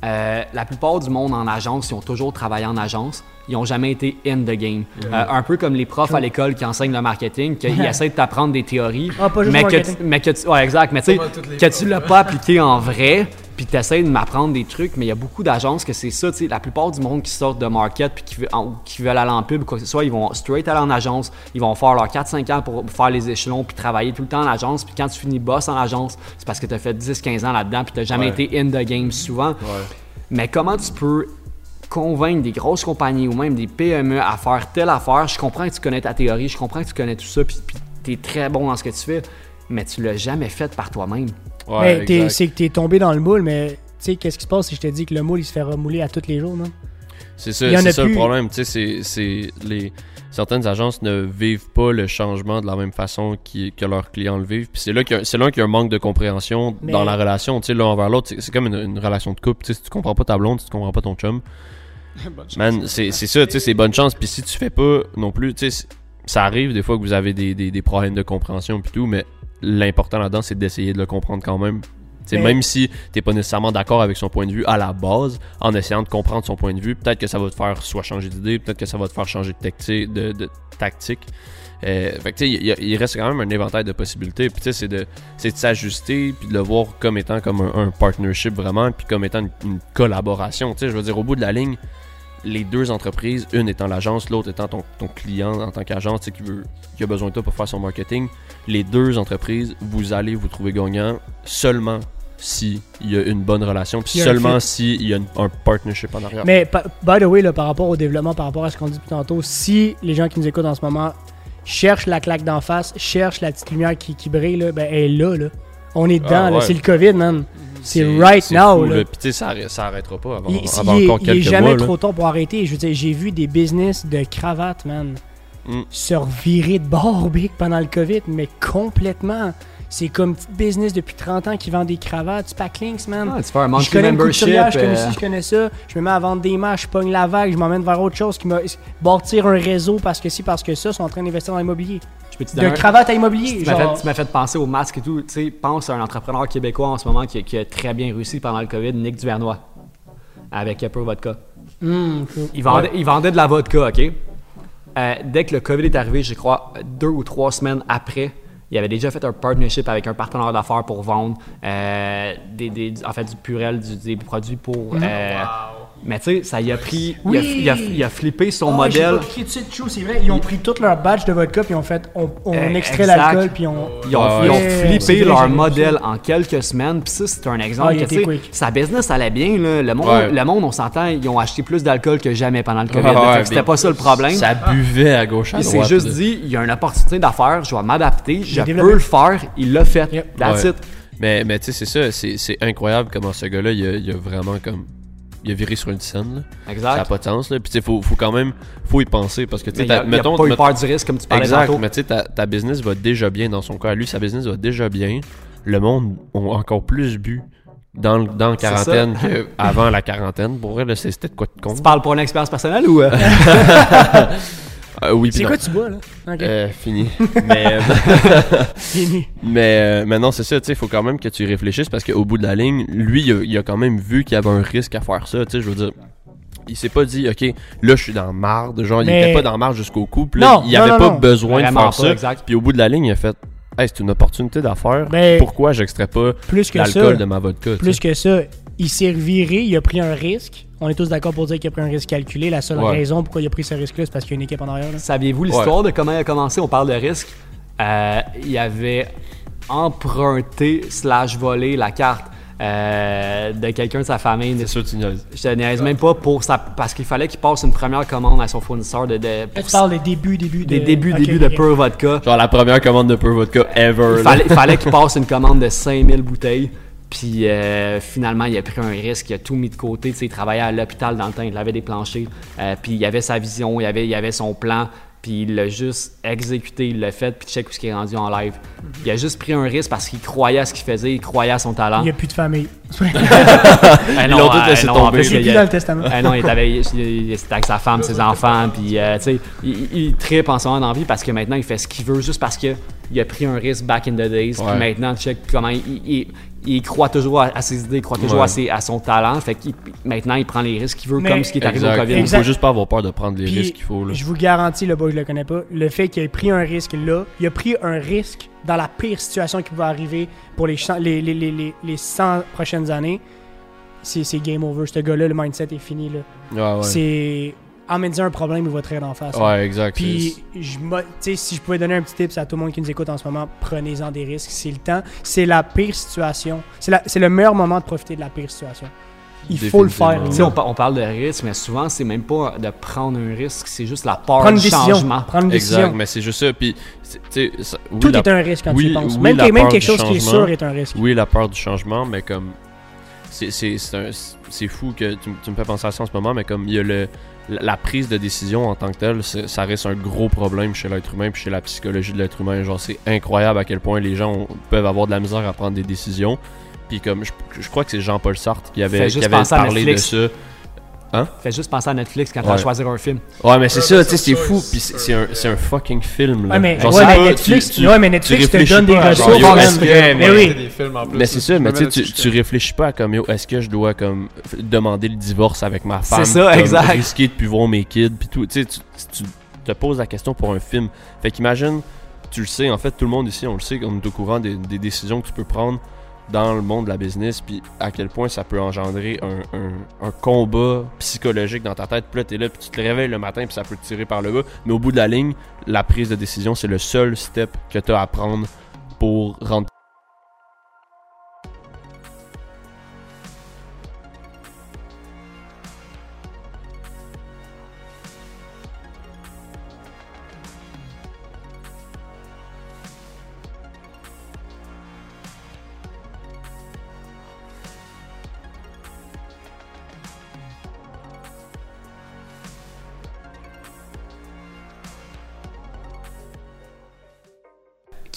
Euh, la plupart du monde en agence, ils ont toujours travaillé en agence. Ils n'ont jamais été in the game. Euh, un peu comme les profs à l'école qui enseignent le marketing, qu'ils essaient de t'apprendre des théories. Ah, pas juste mais, que tu, mais que tu- ouais, exact. Mais tu que tu l'as pas appliqué en vrai, puis tu essaies de m'apprendre des trucs, mais il y a beaucoup d'agences que c'est ça, tu sais, la plupart du monde qui sortent de market puis qui, qui veulent aller en pub ou quoi que ce soit, ils vont straight aller en agence, ils vont faire leurs 4-5 ans pour faire les échelons puis travailler tout le temps en agence, puis quand tu finis boss en agence, c'est parce que tu as fait 10-15 ans là-dedans puis tu jamais Ouais. été in the game souvent. Mais comment tu peux convaincre des grosses compagnies ou même des PME à faire telle affaire? Je comprends que tu connais ta théorie, je comprends que tu connais tout ça, puis, tu es très bon dans ce que tu fais, mais tu l'as jamais fait par toi-même. Ouais, c'est que t'es tombé dans le moule, mais tu sais, qu'est-ce qui se passe si je te dis que le moule il se fait remouler à tous les jours, non? C'est ça, c'est ça plus. le problème. Tu sais, c'est- c'est les certaines agences ne vivent pas le changement de la même façon qui- que leurs clients le vivent. Puis c'est là qu'il y a- c'est là qu'il y a un manque de compréhension Mais- dans la relation. Tu sais, l'un envers l'autre, c'est- c'est comme une, une relation de couple. Tu sais, si tu comprends pas ta blonde, si tu comprends pas ton chum, man, c'est c'est ça. Tu sais, c'est bonne chance. Puis si tu fais pas non plus, tu sais, ça arrive des fois que vous avez des, des, des problèmes de compréhension puis tout, mais l'important là-dedans, c'est d'essayer de le comprendre quand même. Mais- même si t'es pas nécessairement d'accord avec son point de vue à la base, en essayant de comprendre son point de vue, peut-être que ça va te faire soit changer d'idée, peut-être que ça va te faire changer de, tacti- de, de tactique. Euh, fait que il il reste quand même un éventail de possibilités. Puis c'est de, c'est de s'ajuster, puis de le voir comme étant comme un, un partnership vraiment, puis comme étant une, une collaboration. Je veux dire, au bout de la ligne, les deux entreprises, une étant l'agence, l'autre étant ton, ton client en tant qu'agence, qui, veut, qui a besoin de toi pour faire son marketing, les deux entreprises, vous allez vous trouver gagnant seulement si il y a une bonne relation, puis seulement si il y a une- un partnership en arrière. Mais by the way, là, par rapport au développement, par rapport à ce qu'on dit depuis tantôt, si les gens qui nous écoutent en ce moment cherchent la claque d'en face, cherchent la petite lumière qui, qui brille, là, ben, elle est là, là. On est dedans, Ah, ouais. C'est le COVID, man. C'est right now, fou, là. Puis tu sais, ça, ça arrêtera pas avant, Il, avant il est, encore il est quelques jamais mois. trop tard pour arrêter. Je veux dire, j'ai vu des business de cravates, man, Mm. se revirer de bord, big, pendant le COVID, mais complètement. C'est comme business depuis 30 ans qui vend des cravates, Spacklinks, man. Ah, tu fais un je connais une membership. je connais euh, ci, je connais ça. Je me mets à vendre des matchs, je pogne la vague, je m'emmène vers autre chose qui m'a bâtir un réseau parce que si, parce que ça, sont en train d'investir dans l'immobilier. je peux te De cravate à immobilier. Tu m'as fait, penser au masque et tout. Tu sais, pense à un entrepreneur québécois en ce moment qui, qui a très bien réussi pendant le COVID, Nick Duvernois, avec Upper Vodka. Hum, cool. Il vendait, il vendait de la vodka, OK? Euh, dès que le COVID est arrivé, je crois, deux ou trois semaines après, il avait déjà fait un partnership avec un partenaire d'affaires pour vendre euh, des, des- en fait, du purel, du- des produits pour... euh, Mais tu sais, ça y a pris... il, a, Oui! il a- il a flippé son Ah, modèle. c'est vrai. Ils ont pris tout leur badge de vodka puis ont fait, on, on Eh, extrait exact. l'alcool puis on. Ils ont, Ouais, ils ont flippé vrai, leur modèle ça. en quelques semaines. Puis ça, c'est un exemple Ah, il que, sa business allait bien. Là. Le, monde, Ouais. le monde, on s'entend, ils ont acheté plus d'alcool que jamais pendant le COVID. Ouais, C'était pas ça le problème. Ça buvait à gauche à Il droite. s'est juste dit, il y a une opportunité d'affaires, je vais m'adapter, je peux développé. le faire. Il l'a fait. Yep. That's Ouais. it. Mais, mais tu sais, c'est ça, c'est, c'est incroyable comment ce gars-là, il a, il a vraiment comme. Il a viré sur une scène, là. Ça n'a Exact. pas de sens, là. Puis tu sais, faut, faut quand même. Faut y penser parce que tu sais, mettons. eu peur du risque, comme tu parlais Exact, tantôt. mais tu sais, ta, ta business va déjà bien dans son cas. Lui, sa business va déjà bien. Le monde a encore plus bu dans, dans la quarantaine qu'avant la quarantaine. Pour vrai, c'était de quoi de con. Tu parles pour une expérience personnelle ou... euh? Euh, oui, puis C'est quoi tu bois, là? Ok. Euh, fini. mais, euh, Fini. mais, euh, mais non, c'est ça, tu sais, il faut quand même que tu réfléchisses parce qu'au bout de la ligne, lui, il a, il a quand même vu qu'il y avait un risque à faire ça, tu sais, je veux dire. Il s'est pas dit, ok, là, je suis dans marde. Genre, il était pas dans marde jusqu'au coup. Puis là, Non, il non, avait non, pas non. besoin de faire pas, ça. exact. Puis au bout de la ligne, il a fait, hey, c'est une opportunité d'affaires. Ben, Pourquoi j'extrais pas plus que l'alcool ça, de ma vodka? plus que ça, il s'est reviré, il a pris un risque. On est tous d'accord pour dire qu'il a pris un risque calculé. La seule Ouais. raison pourquoi il a pris ce risque-là, c'est parce qu'il y a une équipe en arrière. Saviez-vous l'histoire de comment il a commencé? On parle de risque. Euh, il avait emprunté slash volé la carte euh, de quelqu'un de sa famille. C'est sûr, tu niaises. Je te niaise même pas pour ça parce qu'il fallait qu'il passe une première commande à son fournisseur de, de pour tu parles des débuts, débuts de... des débuts débuts de. Pure Vodka. Genre la première commande de Pure Vodka ever. Il fallait, il fallait qu'il passe une commande de 5000 bouteilles. Puis euh, finalement, il a pris un risque, il a tout mis de côté. Tu sais, il travaillait à l'hôpital dans le temps, il avait des planchers. Euh, puis il avait sa vision, il avait, il avait son plan. Puis il l'a juste exécuté, il l'a fait, puis check où ce qui est rendu en live. Il a juste pris un risque parce qu'il croyait à ce qu'il faisait, il croyait à son talent. Il n'y a plus de famille. Ah non, l'ont tout ah, laissé non, tomber. en plus, C'est il plus y dans le testament. ah non, il c'était avec sa femme, ses enfants, puis euh, tu sais, il, il tripe en ce moment dans la vie parce que maintenant il fait ce qu'il veut juste parce que il a pris un risque back in the days. Ouais. Puis maintenant, check comment il, il- il croit toujours à, à ses idées, il croit toujours Ouais. à, ses- à son talent. Fait qu'il maintenant il prend les risques qu'il veut, Mais- comme ce qui est arrivé au Exact. COVID. Il faut juste pas avoir peur de prendre les Puis, risques qu'il faut. Là. Je vous garantis, le boy, je le connais pas, le fait qu'il ait pris un risque là, il a pris un risque dans la pire situation qui pouvait arriver pour les, les, les, les, les, les 100 prochaines années. C'est c'est game over. Ce gars-là, le mindset est fini. Là. Ouais, ouais. C'est. Emmène-y un problème, il va te rire d'en face. Ouais, exact. Puis, je tu si je pouvais donner un petit tips à tout le monde qui nous écoute en ce moment, prenez-en des risques. C'est le temps. C'est la pire situation. C'est la- c'est le meilleur moment de profiter de la pire situation. Il faut le faire. Tu on, on parle de risque, mais souvent, c'est même pas de prendre un risque, c'est juste la peur du décision. changement. Prendre une Exact, décision. mais c'est juste ça. Puis, tu ça- oui, Tout la- est un risque quand tu oui, y penses. oui, même même peur quelque du chose qui est changement. sûr est un risque. Oui, la peur du changement, mais comme. C'est fou que tu, tu me fais penser à ça en ce moment, mais comme il y a le, la, prise de décision en tant que telle, ça reste un gros problème chez l'être humain puis chez la psychologie de l'être humain. Genre, c'est incroyable à quel point les gens ont- peuvent avoir de la misère à prendre des décisions. Puis comme, je, je crois que c'est Jean-Paul Sartre qui avait, qui avait parlé de Netflix. Ça. Fais juste penser à Netflix quand tu vas choisir un film. Ouais, mais c'est ça, tu sais, c'est c'est ça, fou. c'est Puis ça. c'est c'est un, c'est un fucking film. Là. Ouais, mais, Genre, ouais, c'est mais pas- Netflix, tu- tu- ouais, mais Netflix te donne des ressources. genre, yo, man. est-ce que- mais oui. des films en plus. Mais c'est ça, mais tu tu, réfléchis pas à comme yo, est-ce que je dois comme demander le divorce avec ma femme, ça, comme, exact. risquer de plus voir mes kids, puis tout. Tu sais, tu, tu te poses la question pour un film. Fait qu'imagine, tu le sais, en fait, tout le monde ici, on le sait, on est au courant des, des décisions que tu peux prendre dans le monde de la business, puis à quel point ça peut engendrer un, un- combat psychologique dans ta tête. Puis là, t'es là, puis tu te réveilles le matin, puis ça peut te tirer par le bas. Mais au bout de la ligne, la prise de décision, c'est le seul step que tu as à prendre pour rendre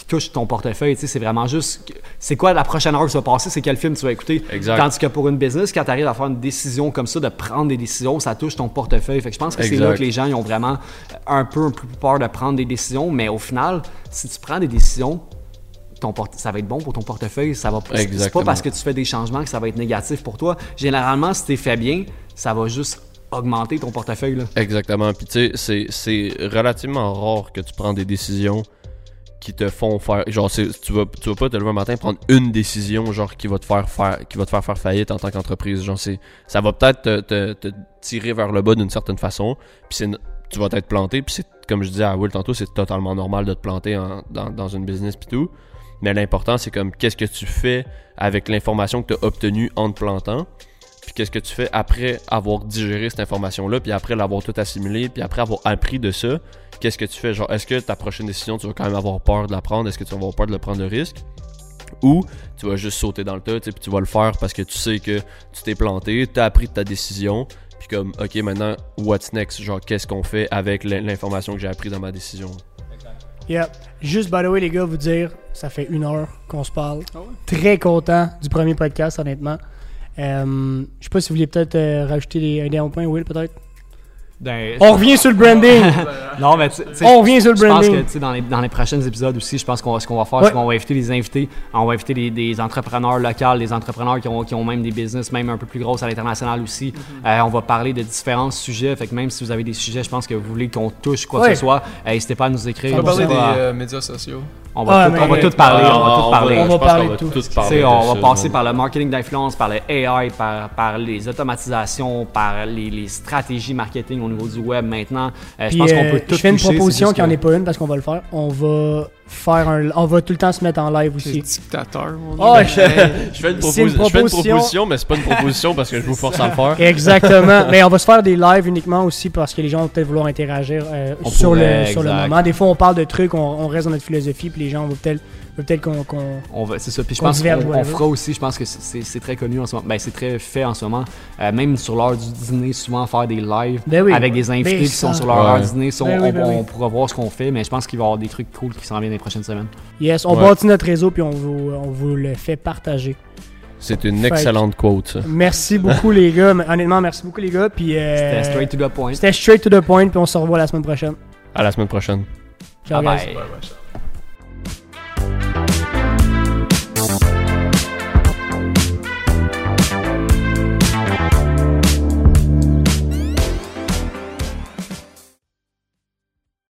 touche ton portefeuille. Tu sais, c'est vraiment juste. C'est quoi la prochaine heure qui va passer? C'est quel film tu vas écouter? Exact. Tandis que pour une business, quand tu arrives à faire une décision comme ça, de prendre des décisions, ça touche ton portefeuille. Fait que je pense que c'est là que les gens ils ont vraiment un peu, un peu peur de prendre des décisions. Mais au final, si tu prends des décisions, ton ça va être bon pour ton portefeuille. Ça va, c'est pas parce que tu fais des changements que ça va être négatif pour toi. Généralement, si tu fait bien, ça va juste augmenter ton portefeuille. Là. Exactement. Puis tu sais, c'est- c'est relativement rare que tu prends des décisions qui te font faire. Genre, tu vas, tu vas pas te lever un matin prendre une décision genre qui va te faire faire, qui va te faire faire faillite en tant qu'entreprise. Genre, c'est, ça va peut-être te, te- te tirer vers le bas d'une certaine façon. Puis tu vas être planté. Puis c'est, comme je disais à Will tantôt, c'est totalement normal de te planter en- dans, dans une business puis tout. Mais l'important, c'est comme qu'est-ce que tu fais avec l'information que tu as obtenue en te plantant. Puis qu'est-ce que tu fais après avoir digéré cette information-là, puis après l'avoir tout assimilé, puis après avoir appris de ça, qu'est-ce que tu fais? Genre, est-ce que ta prochaine décision, tu vas quand même avoir peur de la prendre? Est-ce que tu vas avoir peur de le prendre le risque? Ou tu vas juste sauter dans le tas, tu sais, puis tu vas le faire parce que tu sais que tu t'es planté, tu as appris de ta décision, puis comme, ok, maintenant, what's next? Genre, qu'est-ce qu'on fait avec l'in- l'information que j'ai appris dans ma décision? Yeah. Juste, by the way, les gars, vous dire, ça fait une heure qu'on se parle. Ah ouais? Très content du premier podcast, honnêtement. Euh, je sais pas si vous voulez peut-être euh, rajouter des, un dernier point, Will, peut-être? Ben, On revient sur le branding. non, mais On revient sur le Je pense que branding. dans les, dans les prochains épisodes aussi, je pense qu'on va- ce qu'on va faire, Ouais. c'est qu'on va inviter des invités. On va inviter des, des entrepreneurs locaux, des entrepreneurs qui ont, qui ont même des business, même un peu plus grosses à l'international aussi. Euh, on va parler de différents sujets. Fait que même si vous avez des sujets, je pense que vous voulez qu'on touche quoi que ce soit, euh, n'hésitez pas à nous écrire. On va parler des euh, médias sociaux. on va, Ah, tout, on va tout parler. on va tout parler. On va parler tout. parler on va passer par le marketing d'influence, par le AI, par, par les automatisations, par les, les stratégies marketing au niveau du web maintenant. Euh, je pense qu'on euh, peut tout je fais une toucher, proposition qui en que- est pas une parce qu'on va le faire. On va faire un. On va tout le temps se mettre en live aussi. dictateur, mon Oh, je- Je fais, une C'est une proposi- je fais une proposition. proposition, mais c'est pas une proposition parce que je vous force à le faire. Exactement. Mais on va se faire des lives uniquement aussi parce que les gens vont peut-être vouloir interagir euh, sur, pourrait, le, sur le moment. Des fois, on parle de trucs, on, on reste dans notre philosophie, puis les gens vont peut-être Peut-être qu'on. qu'on- On va, c'est ça. Puis je pense qu'on fera aussi, je pense que c'est- très connu en ce moment. Ben, c'est très fait en ce moment. Euh, même sur l'heure du dîner, souvent faire des lives Ben oui. avec des invités Ben, qui sont sur leur Ouais. du dîner. Ben oui, on- ben oui. on pourra voir ce qu'on fait, mais je pense qu'il va y avoir des trucs cool qui s'en viennent les prochaines semaines. Yes, on Ouais. bâtit notre réseau puis on vous, on vous le fait partager. C'est une Fait excellente quote, ça. Merci beaucoup les gars. Mais Honnêtement, merci beaucoup les gars. Puis euh, C'était straight to the point. C'était straight to the point. Puis on se revoit la semaine prochaine. À la semaine prochaine. Ciao, Bye guys. bye.